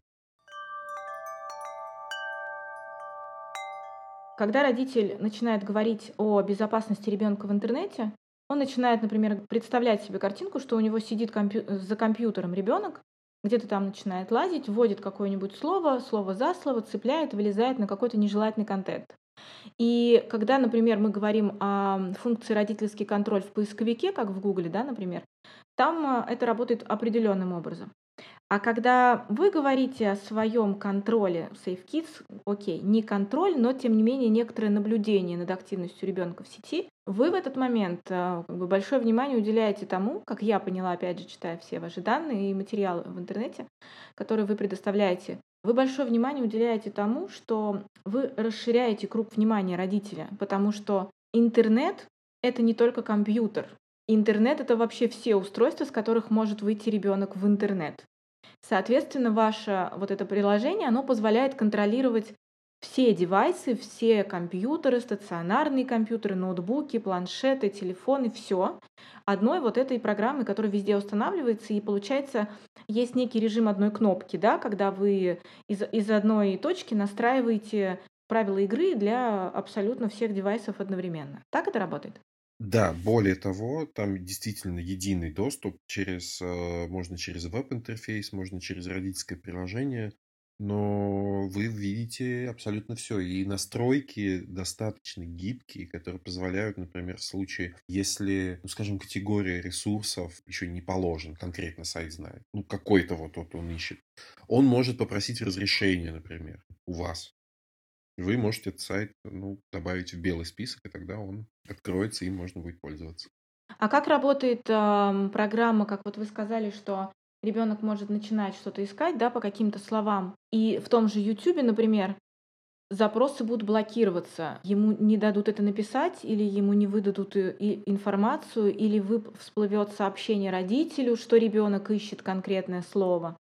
Speaker 2: Когда родитель начинает говорить о безопасности ребенка в интернете, он начинает, например, представлять себе картинку, что у него сидит компью- за компьютером ребенок, где-то там начинает лазить, вводит какое-нибудь слово, слово за слово, цепляет, вылезает на какой-то нежелательный контент. И когда, например, мы говорим о функции родительский контроль в поисковике, как в Гугле, да, например, там э, это работает определенным образом. А когда вы говорите о своем контроле SafeKids, окей, не контроль, но тем не менее некоторое наблюдение над активностью ребенка в сети, вы в этот момент э, как бы, большое внимание уделяете тому, как я поняла, опять же, читая все ваши данные и материалы в интернете, которые вы предоставляете, вы большое внимание уделяете тому, что вы расширяете круг внимания родителя, потому что интернет — это не только компьютер. Интернет — это вообще все устройства, с которых может выйти ребенок в интернет. Соответственно, ваше вот это приложение, оно позволяет контролировать все девайсы, все компьютеры, стационарные компьютеры, ноутбуки, планшеты, телефоны, все одной вот этой программы, которая везде устанавливается, и получается есть некий режим одной кнопки, да, когда вы из, из одной точки настраиваете правила игры для абсолютно всех девайсов одновременно. Так это работает?
Speaker 1: Да, более того, там действительно единый доступ через, э, можно через веб-интерфейс, можно через родительское приложение, но вы видите абсолютно все. И настройки достаточно гибкие, которые позволяют, например, в случае, если, ну, скажем, категория ресурсов еще не положен, конкретно сайт знает, ну, какой-то вот тот он ищет, он может попросить разрешения, например, у вас. Вы можете этот сайт ну, добавить в белый список, и тогда он откроется, и можно будет пользоваться.
Speaker 2: А как работает э, программа, как вот вы сказали, что ребенок может начинать что-то искать, да, по каким-то словам. И в том же YouTube, например, запросы будут блокироваться. Ему не дадут это написать, или ему не выдадут информацию, или всплывет сообщение родителю, что ребенок ищет конкретное слово.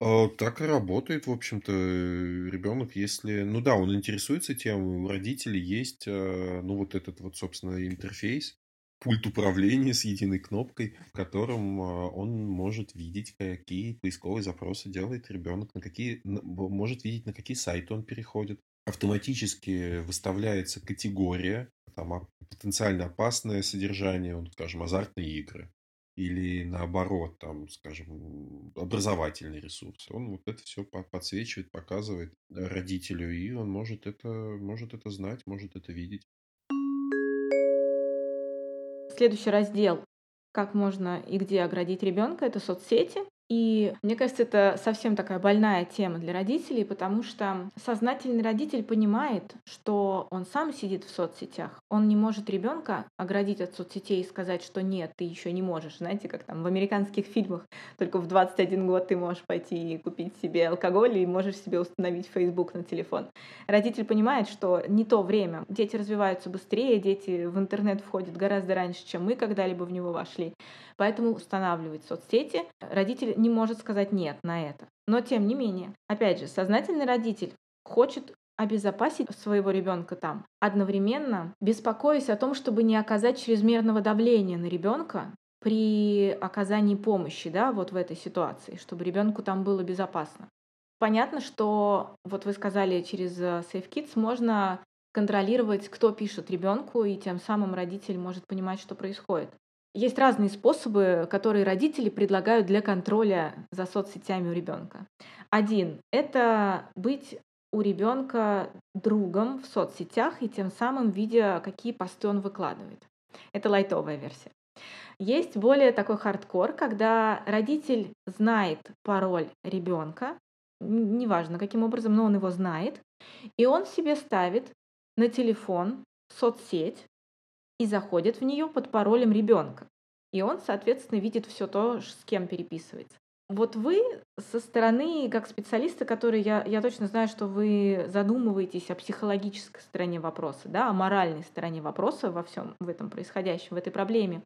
Speaker 1: А, так и работает, в общем-то, ребенок, если, ну да, он интересуется тем, у родителей есть, э, ну вот этот вот, собственно, интерфейс, пульт управления с единой кнопкой, в котором а, он может видеть, какие поисковые запросы делает ребенок, на какие, может видеть, на какие сайты он переходит. Автоматически выставляется категория, там потенциально опасное содержание, он, скажем, азартные игры или наоборот, там, скажем, образовательный ресурс. Он вот это все подсвечивает, показывает родителю, и он может это, может это знать, может это видеть.
Speaker 2: Следующий раздел, как можно и где оградить ребенка, это соцсети. И мне кажется, это совсем такая больная тема для родителей, потому что сознательный родитель понимает, что он сам сидит в соцсетях. Он не может ребенка оградить от соцсетей и сказать, что нет, ты еще не можешь. Знаете, как там в американских фильмах, только в 21 год ты можешь пойти и купить себе алкоголь и можешь себе установить Facebook на телефон. Родитель понимает, что не то время. Дети развиваются быстрее, дети в интернет входят гораздо раньше, чем мы когда-либо в него вошли. Поэтому устанавливать соцсети родитель не может сказать нет на это. Но тем не менее, опять же, сознательный родитель хочет обезопасить своего ребенка там, одновременно беспокоясь о том, чтобы не оказать чрезмерного давления на ребенка при оказании помощи, да, вот в этой ситуации, чтобы ребенку там было безопасно. Понятно, что вот вы сказали, через э, SafeKids можно контролировать, кто пишет ребенку, и тем самым родитель может понимать, что происходит. Есть разные способы, которые родители предлагают для контроля за соцсетями у ребенка. Один — это быть у ребенка другом в соцсетях и тем самым видя, какие посты он выкладывает. Это лайтовая версия. Есть более такой хардкор, когда родитель знает пароль ребенка, неважно каким образом, но он его знает, и он себе ставит на телефон соцсеть, и заходит в нее под паролем ребенка. И он, соответственно, видит все то, с кем переписывается. Вот вы со стороны, как специалисты, которые я, я точно знаю, что вы задумываетесь о психологической стороне вопроса, да, о моральной стороне вопроса во всем в этом происходящем, в этой проблеме.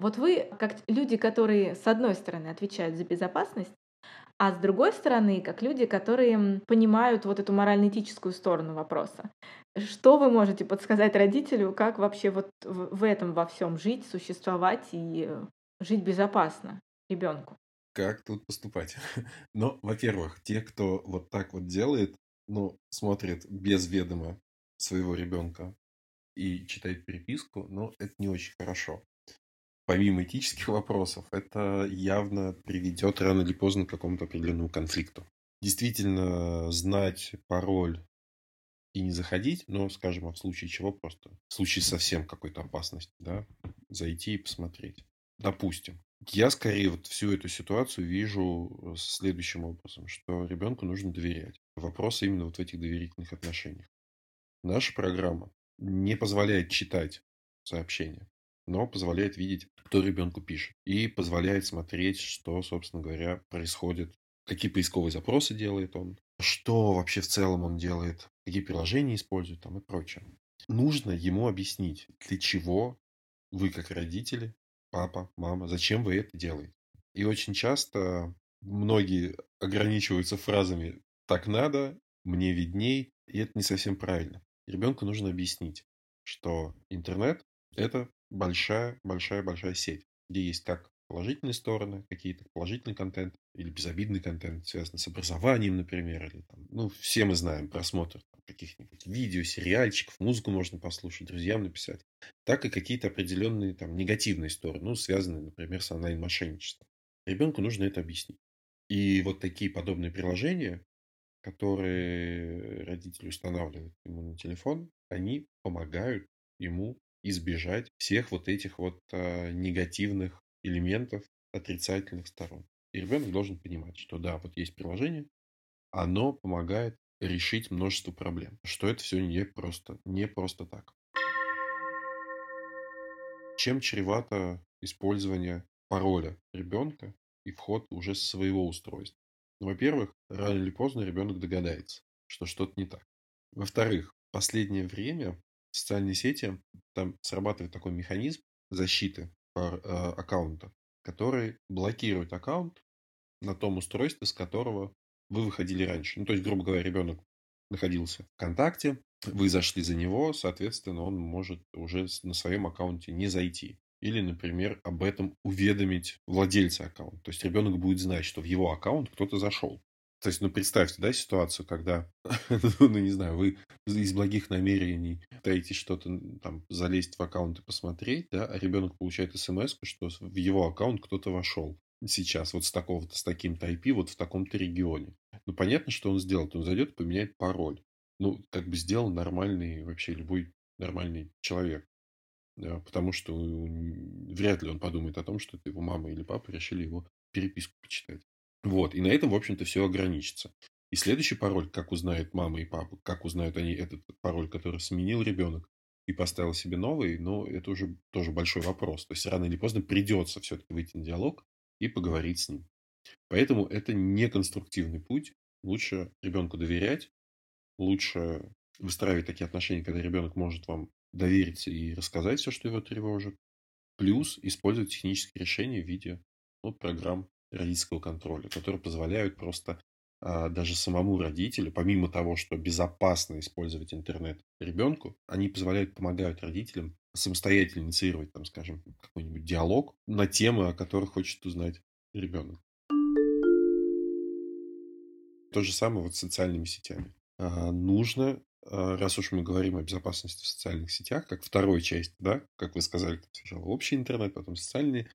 Speaker 2: Вот вы, как люди, которые, с одной стороны, отвечают за безопасность, а с другой стороны, как люди, которые понимают вот эту морально-этическую сторону вопроса. Что вы можете подсказать родителю, как вообще вот в этом во всем жить, существовать и э, жить безопасно ребенку?
Speaker 1: Как тут поступать? Ну, во-первых, те, кто вот так вот делает, ну, смотрит без ведома своего ребенка и читает переписку, ну, это не очень хорошо помимо этических вопросов, это явно приведет рано или поздно к какому-то определенному конфликту. Действительно, знать пароль и не заходить, но, скажем, а в случае чего просто, в случае совсем какой-то опасности, да, зайти и посмотреть. Допустим. Я скорее вот всю эту ситуацию вижу следующим образом, что ребенку нужно доверять. Вопрос именно вот в этих доверительных отношениях. Наша программа не позволяет читать сообщения но позволяет видеть, кто ребенку пишет. И позволяет смотреть, что, собственно говоря, происходит, какие поисковые запросы делает он, что вообще в целом он делает, какие приложения использует там и прочее. Нужно ему объяснить, для чего вы как родители, папа, мама, зачем вы это делаете. И очень часто многие ограничиваются фразами «так надо», «мне видней», и это не совсем правильно. Ребенку нужно объяснить, что интернет – это большая-большая-большая сеть, где есть как положительные стороны, какие-то положительный контент или безобидный контент, связанный с образованием, например, или там, ну, все мы знаем просмотр каких-нибудь видео, сериальчиков, музыку можно послушать, друзьям написать, так и какие-то определенные там негативные стороны, ну, связанные, например, с онлайн-мошенничеством. Ребенку нужно это объяснить. И вот такие подобные приложения, которые родители устанавливают ему на телефон, они помогают ему избежать всех вот этих вот а, негативных элементов, отрицательных сторон. И ребенок должен понимать, что да, вот есть приложение, оно помогает решить множество проблем. Что это все не просто, не просто так. Чем чревато использование пароля ребенка и вход уже с своего устройства? Ну, во-первых, рано или поздно ребенок догадается, что что-то не так. Во-вторых, в последнее время социальные сети, там срабатывает такой механизм защиты э, аккаунта, который блокирует аккаунт на том устройстве, с которого вы выходили раньше. Ну, то есть, грубо говоря, ребенок находился в ВКонтакте, вы зашли за него, соответственно, он может уже на своем аккаунте не зайти. Или, например, об этом уведомить владельца аккаунта. То есть ребенок будет знать, что в его аккаунт кто-то зашел. То есть, ну, представьте, да, ситуацию, когда, ну, не знаю, вы из благих намерений пытаетесь что-то там залезть в аккаунт и посмотреть, да, а ребенок получает смс, что в его аккаунт кто-то вошел сейчас вот с такого-то, с таким-то IP, вот в таком-то регионе. Ну, понятно, что он сделает. Он зайдет, поменяет пароль. Ну, как бы сделал нормальный, вообще любой нормальный человек. Да, потому что вряд ли он подумает о том, что это его мама или папа решили его переписку почитать. Вот, и на этом, в общем-то, все ограничится. И следующий пароль, как узнает мама и папа, как узнают они этот пароль, который сменил ребенок и поставил себе новый, ну, это уже тоже большой вопрос. То есть рано или поздно придется все-таки выйти на диалог и поговорить с ним. Поэтому это не конструктивный путь. Лучше ребенку доверять, лучше выстраивать такие отношения, когда ребенок может вам довериться и рассказать все, что его тревожит. Плюс использовать технические решения в виде ну, программ родительского контроля, которые позволяют просто а, даже самому родителю, помимо того, что безопасно использовать интернет ребенку, они позволяют, помогают родителям самостоятельно инициировать, там, скажем, какой-нибудь диалог на темы, о которых хочет узнать ребенок. То же самое вот с социальными сетями. А, нужно, раз уж мы говорим о безопасности в социальных сетях, как второй части, да, как вы сказали, сначала общий интернет, потом социальные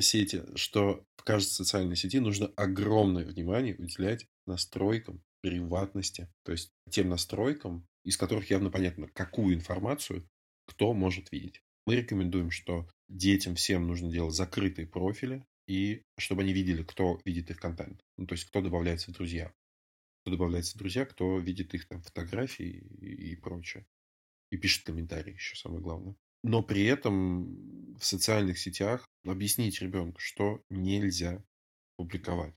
Speaker 1: сети, что в каждой социальной сети нужно огромное внимание уделять настройкам приватности, то есть тем настройкам, из которых явно понятно, какую информацию кто может видеть. Мы рекомендуем, что детям всем нужно делать закрытые профили, и чтобы они видели, кто видит их контент. Ну, то есть, кто добавляется в друзья. В друзья, кто видит их там фотографии и прочее. И пишет комментарии еще, самое главное. Но при этом в социальных сетях объяснить ребенку, что нельзя публиковать.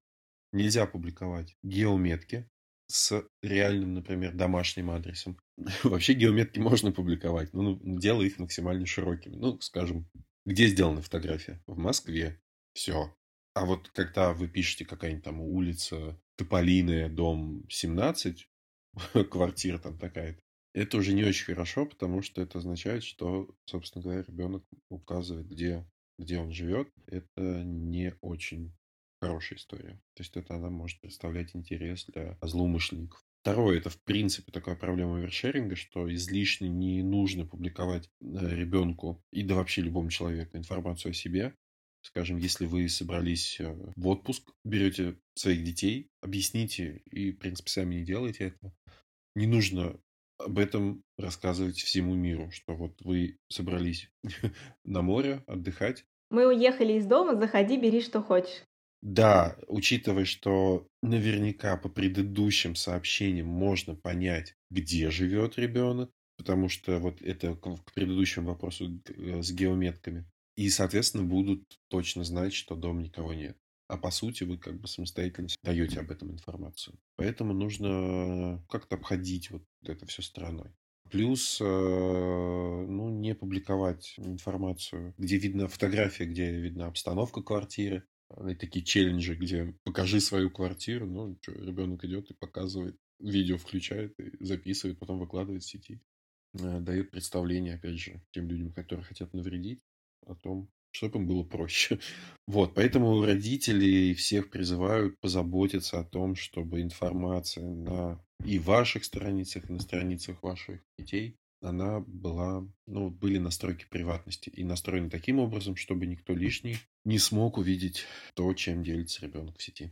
Speaker 1: Нельзя публиковать геометки с реальным, например, домашним адресом. Вообще геометки можно публиковать, но ну, делай их максимально широкими. Ну, скажем, где сделана фотография? В Москве. Все. А вот когда вы пишете какая-нибудь там улица Тополиная, дом 17, квартира там такая-то, это уже не очень хорошо, потому что это означает, что, собственно говоря, ребенок указывает, где, где он живет. Это не очень хорошая история. То есть это она может представлять интерес для злоумышленников. Второе, это в принципе такая проблема овершеринга, что излишне не нужно публиковать э, ребенку и да вообще любому человеку информацию о себе. Скажем, если вы собрались э, в отпуск, берете своих детей, объясните и, в принципе, сами не делайте этого. Не нужно об этом рассказывать всему миру, что вот вы собрались на море отдыхать.
Speaker 2: Мы уехали из дома, заходи, бери, что хочешь.
Speaker 1: Да, учитывая, что наверняка по предыдущим сообщениям можно понять, где живет ребенок, потому что вот это к предыдущему вопросу э, с геометками. И, соответственно, будут точно знать, что дома никого нет. А по сути вы как бы самостоятельно даете об этом информацию. Поэтому нужно как-то обходить вот это все стороной. Плюс, э, ну, не публиковать информацию, где видна фотография, где видна обстановка квартиры, и такие челленджи, где покажи свою квартиру, ну, что, ребенок идет и показывает, видео включает и записывает, потом выкладывает в сети. Э, дает представление, опять же, тем людям, которые хотят навредить, о том, чтобы им было проще. Вот, поэтому родители всех призывают позаботиться о том, чтобы информация на и ваших страницах, и на страницах ваших детей она была, ну, были настройки приватности и настроены таким образом, чтобы никто лишний не смог увидеть то, чем делится ребенок в сети.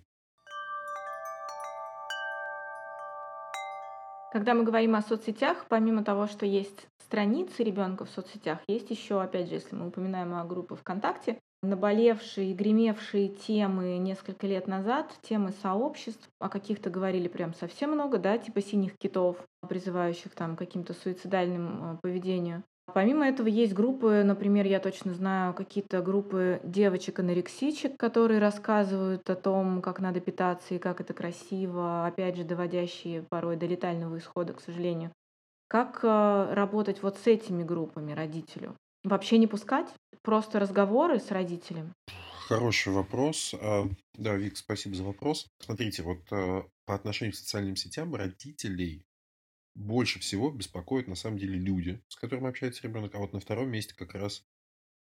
Speaker 2: Когда мы говорим о соцсетях, помимо того, что есть страницы ребенка в соцсетях, есть еще, опять же, если мы упоминаем о группе ВКонтакте, наболевшие, гремевшие темы несколько лет назад, темы сообществ, о каких-то говорили прям совсем много, да, типа синих китов, призывающих там каким-то суицидальным э, поведению. Помимо этого есть группы, например, я точно знаю какие-то группы девочек-анорексичек, которые рассказывают о том, как надо питаться и как это красиво, опять же, доводящие порой до летального исхода, к сожалению. Как э, работать вот с этими группами родителю? Вообще не пускать? Просто разговоры с родителем?
Speaker 1: Хороший вопрос. А, да, Вик, спасибо за вопрос. Смотрите, вот э, по отношению к социальным сетям родителей больше всего беспокоят на самом деле люди, с которыми общается ребенок. А вот на втором месте как раз,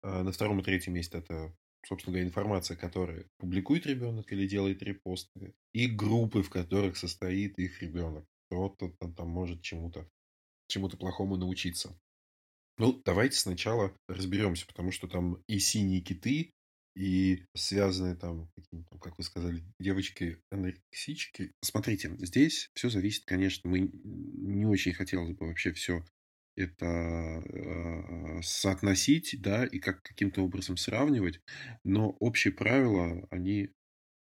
Speaker 1: э, на втором и третьем месте это, собственно говоря, информация, которую публикует ребенок или делает репосты, и группы, в которых состоит их ребенок. Кто-то там, там может чему-то чему-то плохому научиться. Ну, давайте сначала разберемся, потому что там и синие киты, и связанные там, как вы сказали, девочки-анорексички. Смотрите, здесь все зависит, конечно, мы не очень хотелось бы вообще все это э, соотносить, да, и как каким-то образом сравнивать, но общие правила, они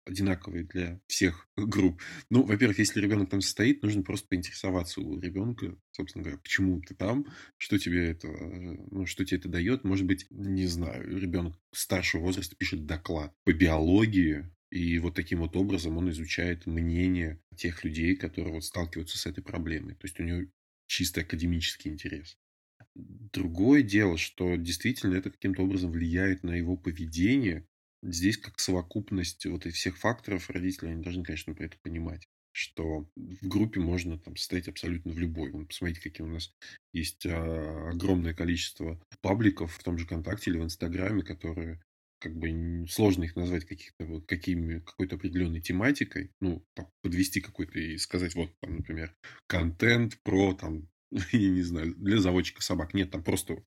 Speaker 1: одинаковые для всех групп. Ну, во-первых, если ребенок там состоит, нужно просто поинтересоваться у ребенка, собственно говоря, почему ты там, что тебе это, ну, что тебе это дает. Может быть, не знаю, ребенок старшего возраста пишет доклад по биологии, и вот таким вот образом он изучает мнение тех людей, которые вот сталкиваются с этой проблемой. То есть у него чисто академический интерес. Другое дело, что действительно это каким-то образом влияет на его поведение, Здесь как совокупность вот этих всех факторов родители, они должны, конечно, про это понимать что в группе можно там состоять абсолютно в любой. Вон, посмотрите, какие у нас есть а, огромное количество пабликов в том же ВКонтакте или в Инстаграме, которые как бы сложно их назвать каких-то какими какой-то определенной тематикой, ну там, подвести какой-то и сказать вот там, например, контент про там я не знаю для заводчика собак. Нет, там просто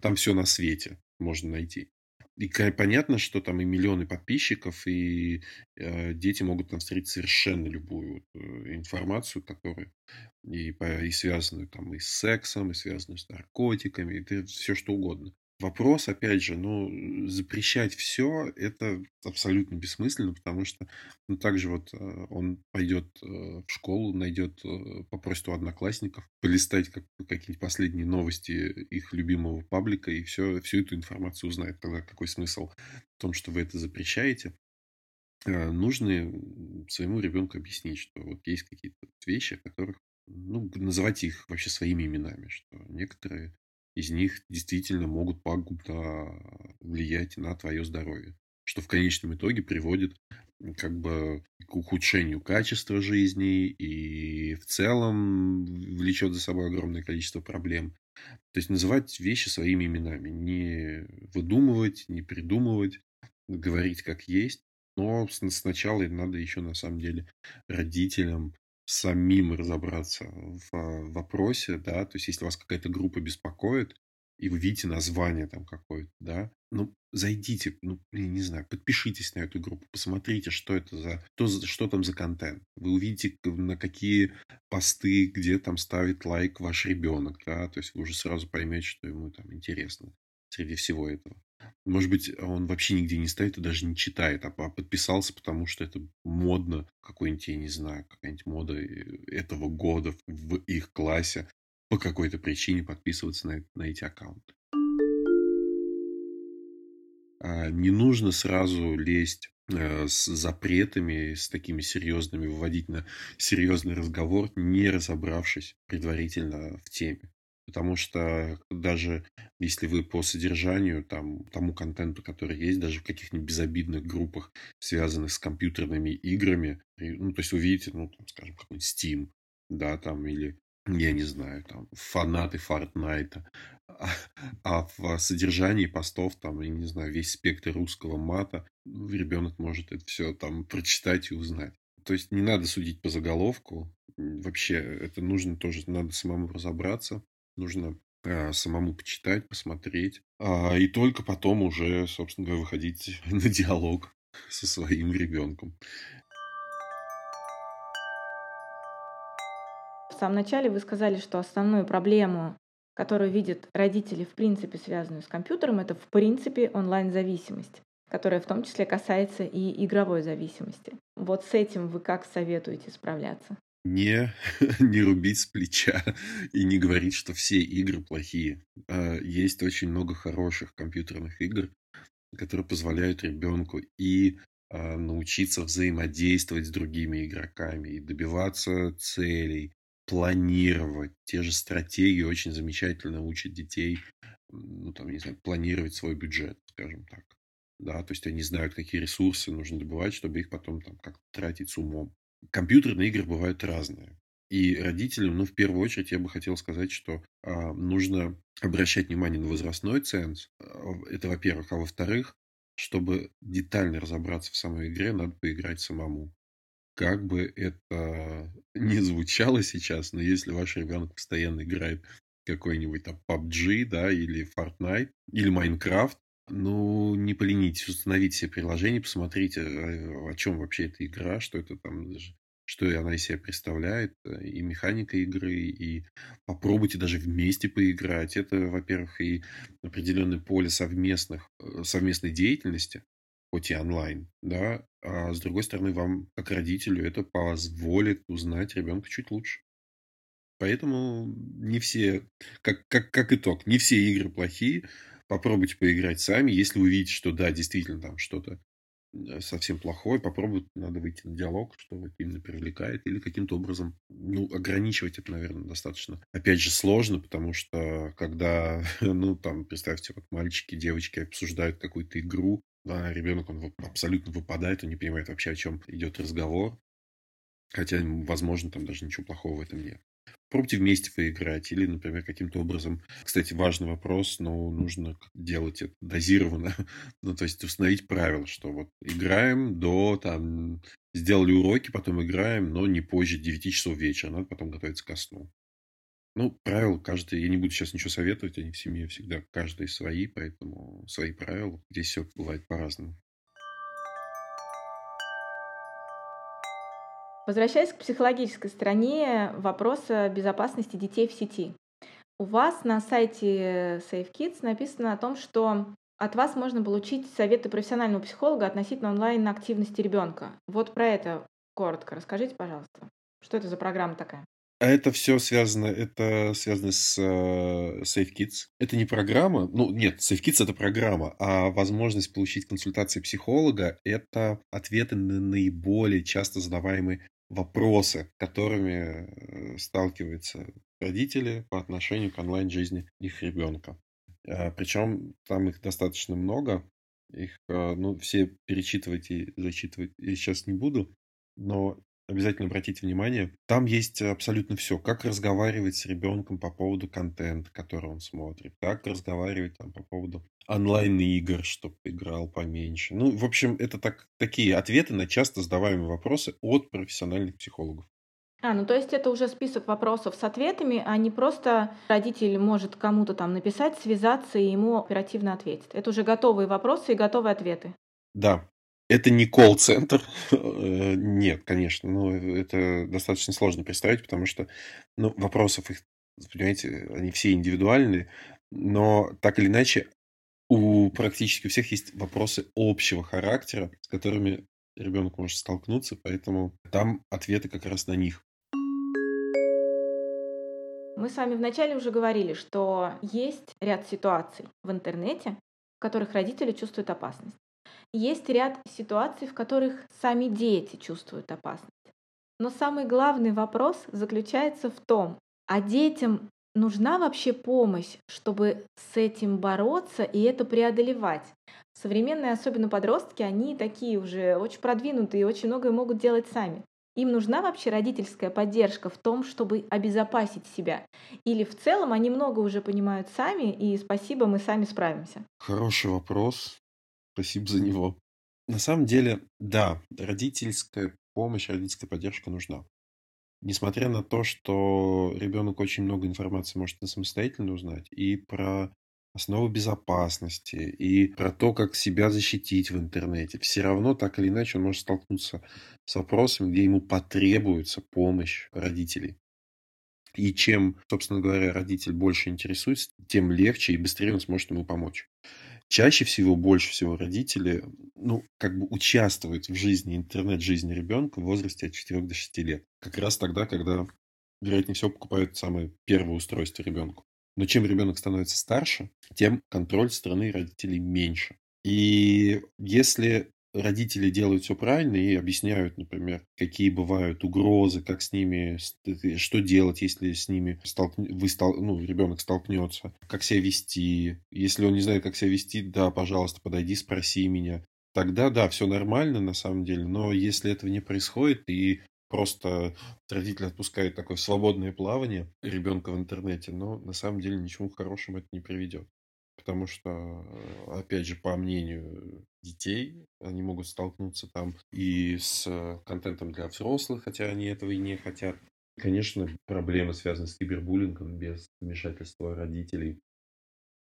Speaker 1: там все на свете можно найти. И понятно, что там и миллионы подписчиков, и э, дети могут там встретить совершенно любую э, информацию, которая и, и связанную там и с сексом, и связанную с наркотиками, и все что угодно. Вопрос, опять же, ну, запрещать все это абсолютно бессмысленно, потому что, ну, также вот э, он пойдет э, в школу, найдет, э, попросит у одноклассников полистать как, какие-нибудь последние новости их любимого паблика, и все, всю эту информацию узнает. Тогда какой смысл в том, что вы это запрещаете? Нужно своему ребенку объяснить, что вот есть какие-то вещи, которых, ну, называть их вообще своими именами, что некоторые из них действительно могут пагубно влиять на твое здоровье. Что в конечном итоге приводит как бы к ухудшению качества жизни и в целом влечет за собой огромное количество проблем. То есть называть вещи своими именами, не выдумывать, не придумывать, говорить как есть. Но сначала надо еще на самом деле родителям самим разобраться в а, вопросе, да, то есть если вас какая-то группа беспокоит, и вы видите название там какое-то, да, ну, зайдите, ну, я не знаю, подпишитесь на эту группу, посмотрите, что это за, что, что там за контент. Вы увидите, на какие посты, где там ставит лайк ваш ребенок, да, то есть вы уже сразу поймете, что ему там интересно среди всего этого. Может быть, он вообще нигде не ставит и даже не читает, а подписался, потому что это модно, какой-нибудь, я не знаю, какая-нибудь мода э, этого года в их классе по какой-то причине подписываться на, на эти аккаунты. А не нужно сразу лезть э, с запретами, с такими серьезными, выводить на серьезный разговор, не разобравшись предварительно в теме. Потому что даже если вы по содержанию, там, тому контенту, который есть, даже в каких-нибудь безобидных группах, связанных с компьютерными играми, ну, то есть вы видите, ну, там, скажем, какой-нибудь Steam, да, там, или, я не знаю, там, фанаты Fortnite, а, а в содержании постов, там, я не знаю, весь спектр русского мата, ребенок может это все там прочитать и узнать. То есть не надо судить по заголовку. Вообще, это нужно тоже, надо самому разобраться нужно э, самому почитать, посмотреть, а, и только потом уже, собственно говоря, выходить на диалог со своим ребенком.
Speaker 2: В самом начале вы сказали, что основную проблему, которую видят родители, в принципе, связанную с компьютером, это, в принципе, онлайн-зависимость которая в том числе касается и игровой зависимости. Вот с этим вы как советуете справляться?
Speaker 1: Не, не рубить с плеча и не говорить, что все игры плохие. А, есть очень много хороших компьютерных игр, которые позволяют ребенку и а, научиться взаимодействовать с другими игроками и добиваться целей, планировать. Те же стратегии очень замечательно учат детей, ну, там, не знаю, планировать свой бюджет, скажем так. Да, то есть они знают, какие ресурсы нужно добывать, чтобы их потом там как-то тратить с умом компьютерные игры бывают разные. И родителям, ну, в первую очередь, я бы хотел сказать, что а, нужно обращать внимание на возрастной ценз. А, это, во-первых. А во-вторых, чтобы детально разобраться в самой игре, надо поиграть самому. Как бы это ни звучало сейчас, но если ваш ребенок постоянно играет какой-нибудь там PUBG, да, или Fortnite, или Minecraft, ну, не поленитесь, установите себе приложение, посмотрите, э, о чем вообще эта игра, что это там что она из себя представляет, э, и механика игры, и попробуйте даже вместе поиграть. Это, во-первых, и определенное поле совместных, э, совместной деятельности, хоть и онлайн, да, а с другой стороны, вам, как родителю, это позволит узнать ребенка чуть лучше. Поэтому не все, как, как, как итог, не все игры плохие. Попробуйте поиграть сами. Если вы видите, что да, действительно там что-то э, совсем плохое, попробовать, надо выйти на диалог, что это именно привлекает, или каким-то образом, ну, ограничивать это, наверное, достаточно. Опять же, сложно, потому что когда, ну, там, представьте, вот мальчики, девочки обсуждают какую-то игру, а ребенок, он абсолютно выпадает, он не понимает вообще, о чем идет разговор. Хотя, возможно, там даже ничего плохого в этом нет. Пробуйте вместе поиграть или, например, каким-то образом. Кстати, важный вопрос, но нужно делать это дозированно. ну, то есть установить правила, что вот играем до там сделали уроки, потом играем, но не позже 9 часов вечера, надо потом готовиться ко сну. Ну, правила каждый, я не буду сейчас ничего советовать, они в семье всегда каждый свои, поэтому свои правила. Здесь все бывает по-разному.
Speaker 2: Возвращаясь к психологической стороне вопроса безопасности детей в сети. У вас на сайте Safe Kids написано о том, что от вас можно получить советы профессионального психолога относительно онлайн-активности ребенка. Вот про это коротко расскажите, пожалуйста. Что это за программа такая?
Speaker 1: А это все связано, это связано с э, Safe Kids. Это не программа, ну нет, Safe Kids это программа, а возможность получить консультации психолога – это ответы на наиболее часто задаваемые вопросы, которыми э, сталкиваются родители по отношению к онлайн-жизни их ребенка. А, Причем там их достаточно много. Их, э, ну, все перечитывать и зачитывать я сейчас не буду, но обязательно обратите внимание, там есть абсолютно все. Как разговаривать с ребенком по поводу контента, который он смотрит, как разговаривать там по поводу онлайн-игр, чтобы играл поменьше. Ну, в общем, это так, такие ответы на часто задаваемые вопросы от профессиональных психологов.
Speaker 2: А, ну то есть это уже список вопросов с ответами, а не просто родитель может кому-то там написать, связаться и ему оперативно ответить. Это уже готовые вопросы и готовые ответы.
Speaker 1: Да, это не колл-центр. Э, нет, конечно. Но это достаточно сложно представить, потому что ну, вопросов их, понимаете, они все индивидуальные. Но так или иначе, у практически всех есть вопросы общего характера, с которыми ребенок может столкнуться, поэтому там ответы как раз на них.
Speaker 2: Мы с вами вначале уже говорили, что есть ряд ситуаций в интернете, в которых родители чувствуют опасность. Есть ряд ситуаций, в которых сами дети чувствуют опасность. Но самый главный вопрос заключается в том, а детям нужна вообще помощь, чтобы с этим бороться и это преодолевать. Современные, особенно подростки, они такие уже очень продвинутые и очень многое могут делать сами. Им нужна вообще родительская поддержка в том, чтобы обезопасить себя? Или в целом они много уже понимают сами, и спасибо, мы сами справимся?
Speaker 1: Хороший вопрос. Спасибо за него. На самом деле, да, родительская помощь, родительская поддержка нужна. Несмотря на то, что ребенок очень много информации может самостоятельно узнать и про основы безопасности, и про то, как себя защитить в интернете, все равно так или иначе он может столкнуться с вопросами, где ему потребуется помощь родителей. И чем, собственно говоря, родитель больше интересуется, тем легче и быстрее он сможет ему помочь. Чаще всего, больше всего родители, ну, как бы участвуют в жизни, интернет-жизни ребенка в возрасте от 4 до 6 лет. Как раз тогда, когда, вероятнее всего, покупают самое первое устройство ребенку. Но чем ребенок становится старше, тем контроль стороны родителей меньше. И если родители делают все правильно и объясняют, например, какие бывают угрозы, как с ними, что делать, если с ними столкн... вы стол... ну, ребенок столкнется, как себя вести. Если он не знает, как себя вести, да, пожалуйста, подойди, спроси меня. Тогда, да, все нормально на самом деле, но если этого не происходит и просто родитель отпускает такое свободное плавание ребенка в интернете, но на самом деле ничему хорошему это не приведет. Потому что, опять же, по мнению детей, они могут столкнуться там и с контентом для взрослых, хотя они этого и не хотят. Конечно, проблемы, связанные с кибербуллингом без вмешательства родителей,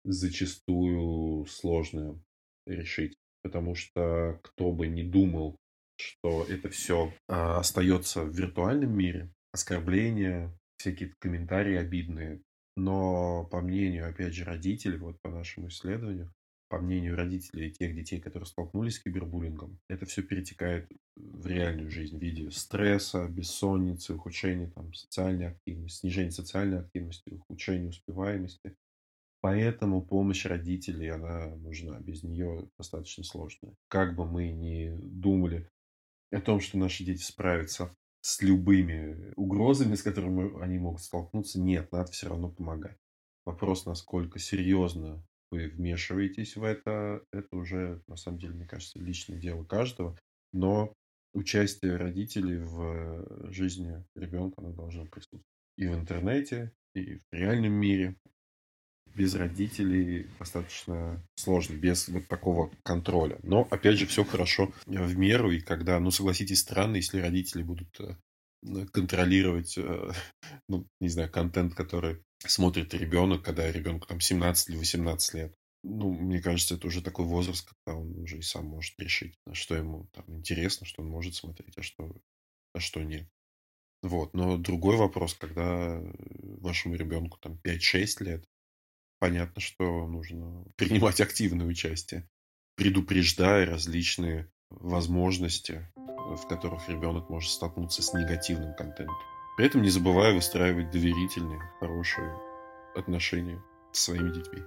Speaker 1: зачастую сложно решить. Потому что кто бы не думал, что это все а, остается в виртуальном мире, оскорбления, всякие комментарии обидные. Но по мнению, опять же, родителей, вот по нашему исследованию, по мнению родителей тех детей, которые столкнулись с кибербуллингом, это все перетекает в реальную жизнь в виде стресса, бессонницы, ухудшения там, социальной активности, снижения социальной активности, ухудшения успеваемости. Поэтому помощь родителей, она нужна. Без нее достаточно сложно. Как бы мы ни думали о том, что наши дети справятся с любыми угрозами, с которыми они могут столкнуться, нет, надо все равно помогать. Вопрос, насколько серьезно вы вмешиваетесь в это, это уже, на самом деле, мне кажется, личное дело каждого. Но участие родителей в жизни ребенка, оно должно присутствовать. И в интернете, и в реальном мире без родителей достаточно сложно, без вот такого контроля. Но, опять же, все хорошо в меру, и когда, ну, согласитесь, странно, если родители будут э, контролировать, э, ну, не знаю, контент, который смотрит ребенок, когда ребенку там 17 или 18 лет. Ну, мне кажется, это уже такой возраст, когда он уже и сам может решить, что ему там интересно, что он может смотреть, а что, а что нет. Вот. Но другой вопрос, когда вашему ребенку там 5-6 лет, понятно, что нужно принимать активное участие, предупреждая различные возможности, в которых ребенок может столкнуться с негативным контентом. При этом не забывая выстраивать доверительные, хорошие отношения с своими детьми.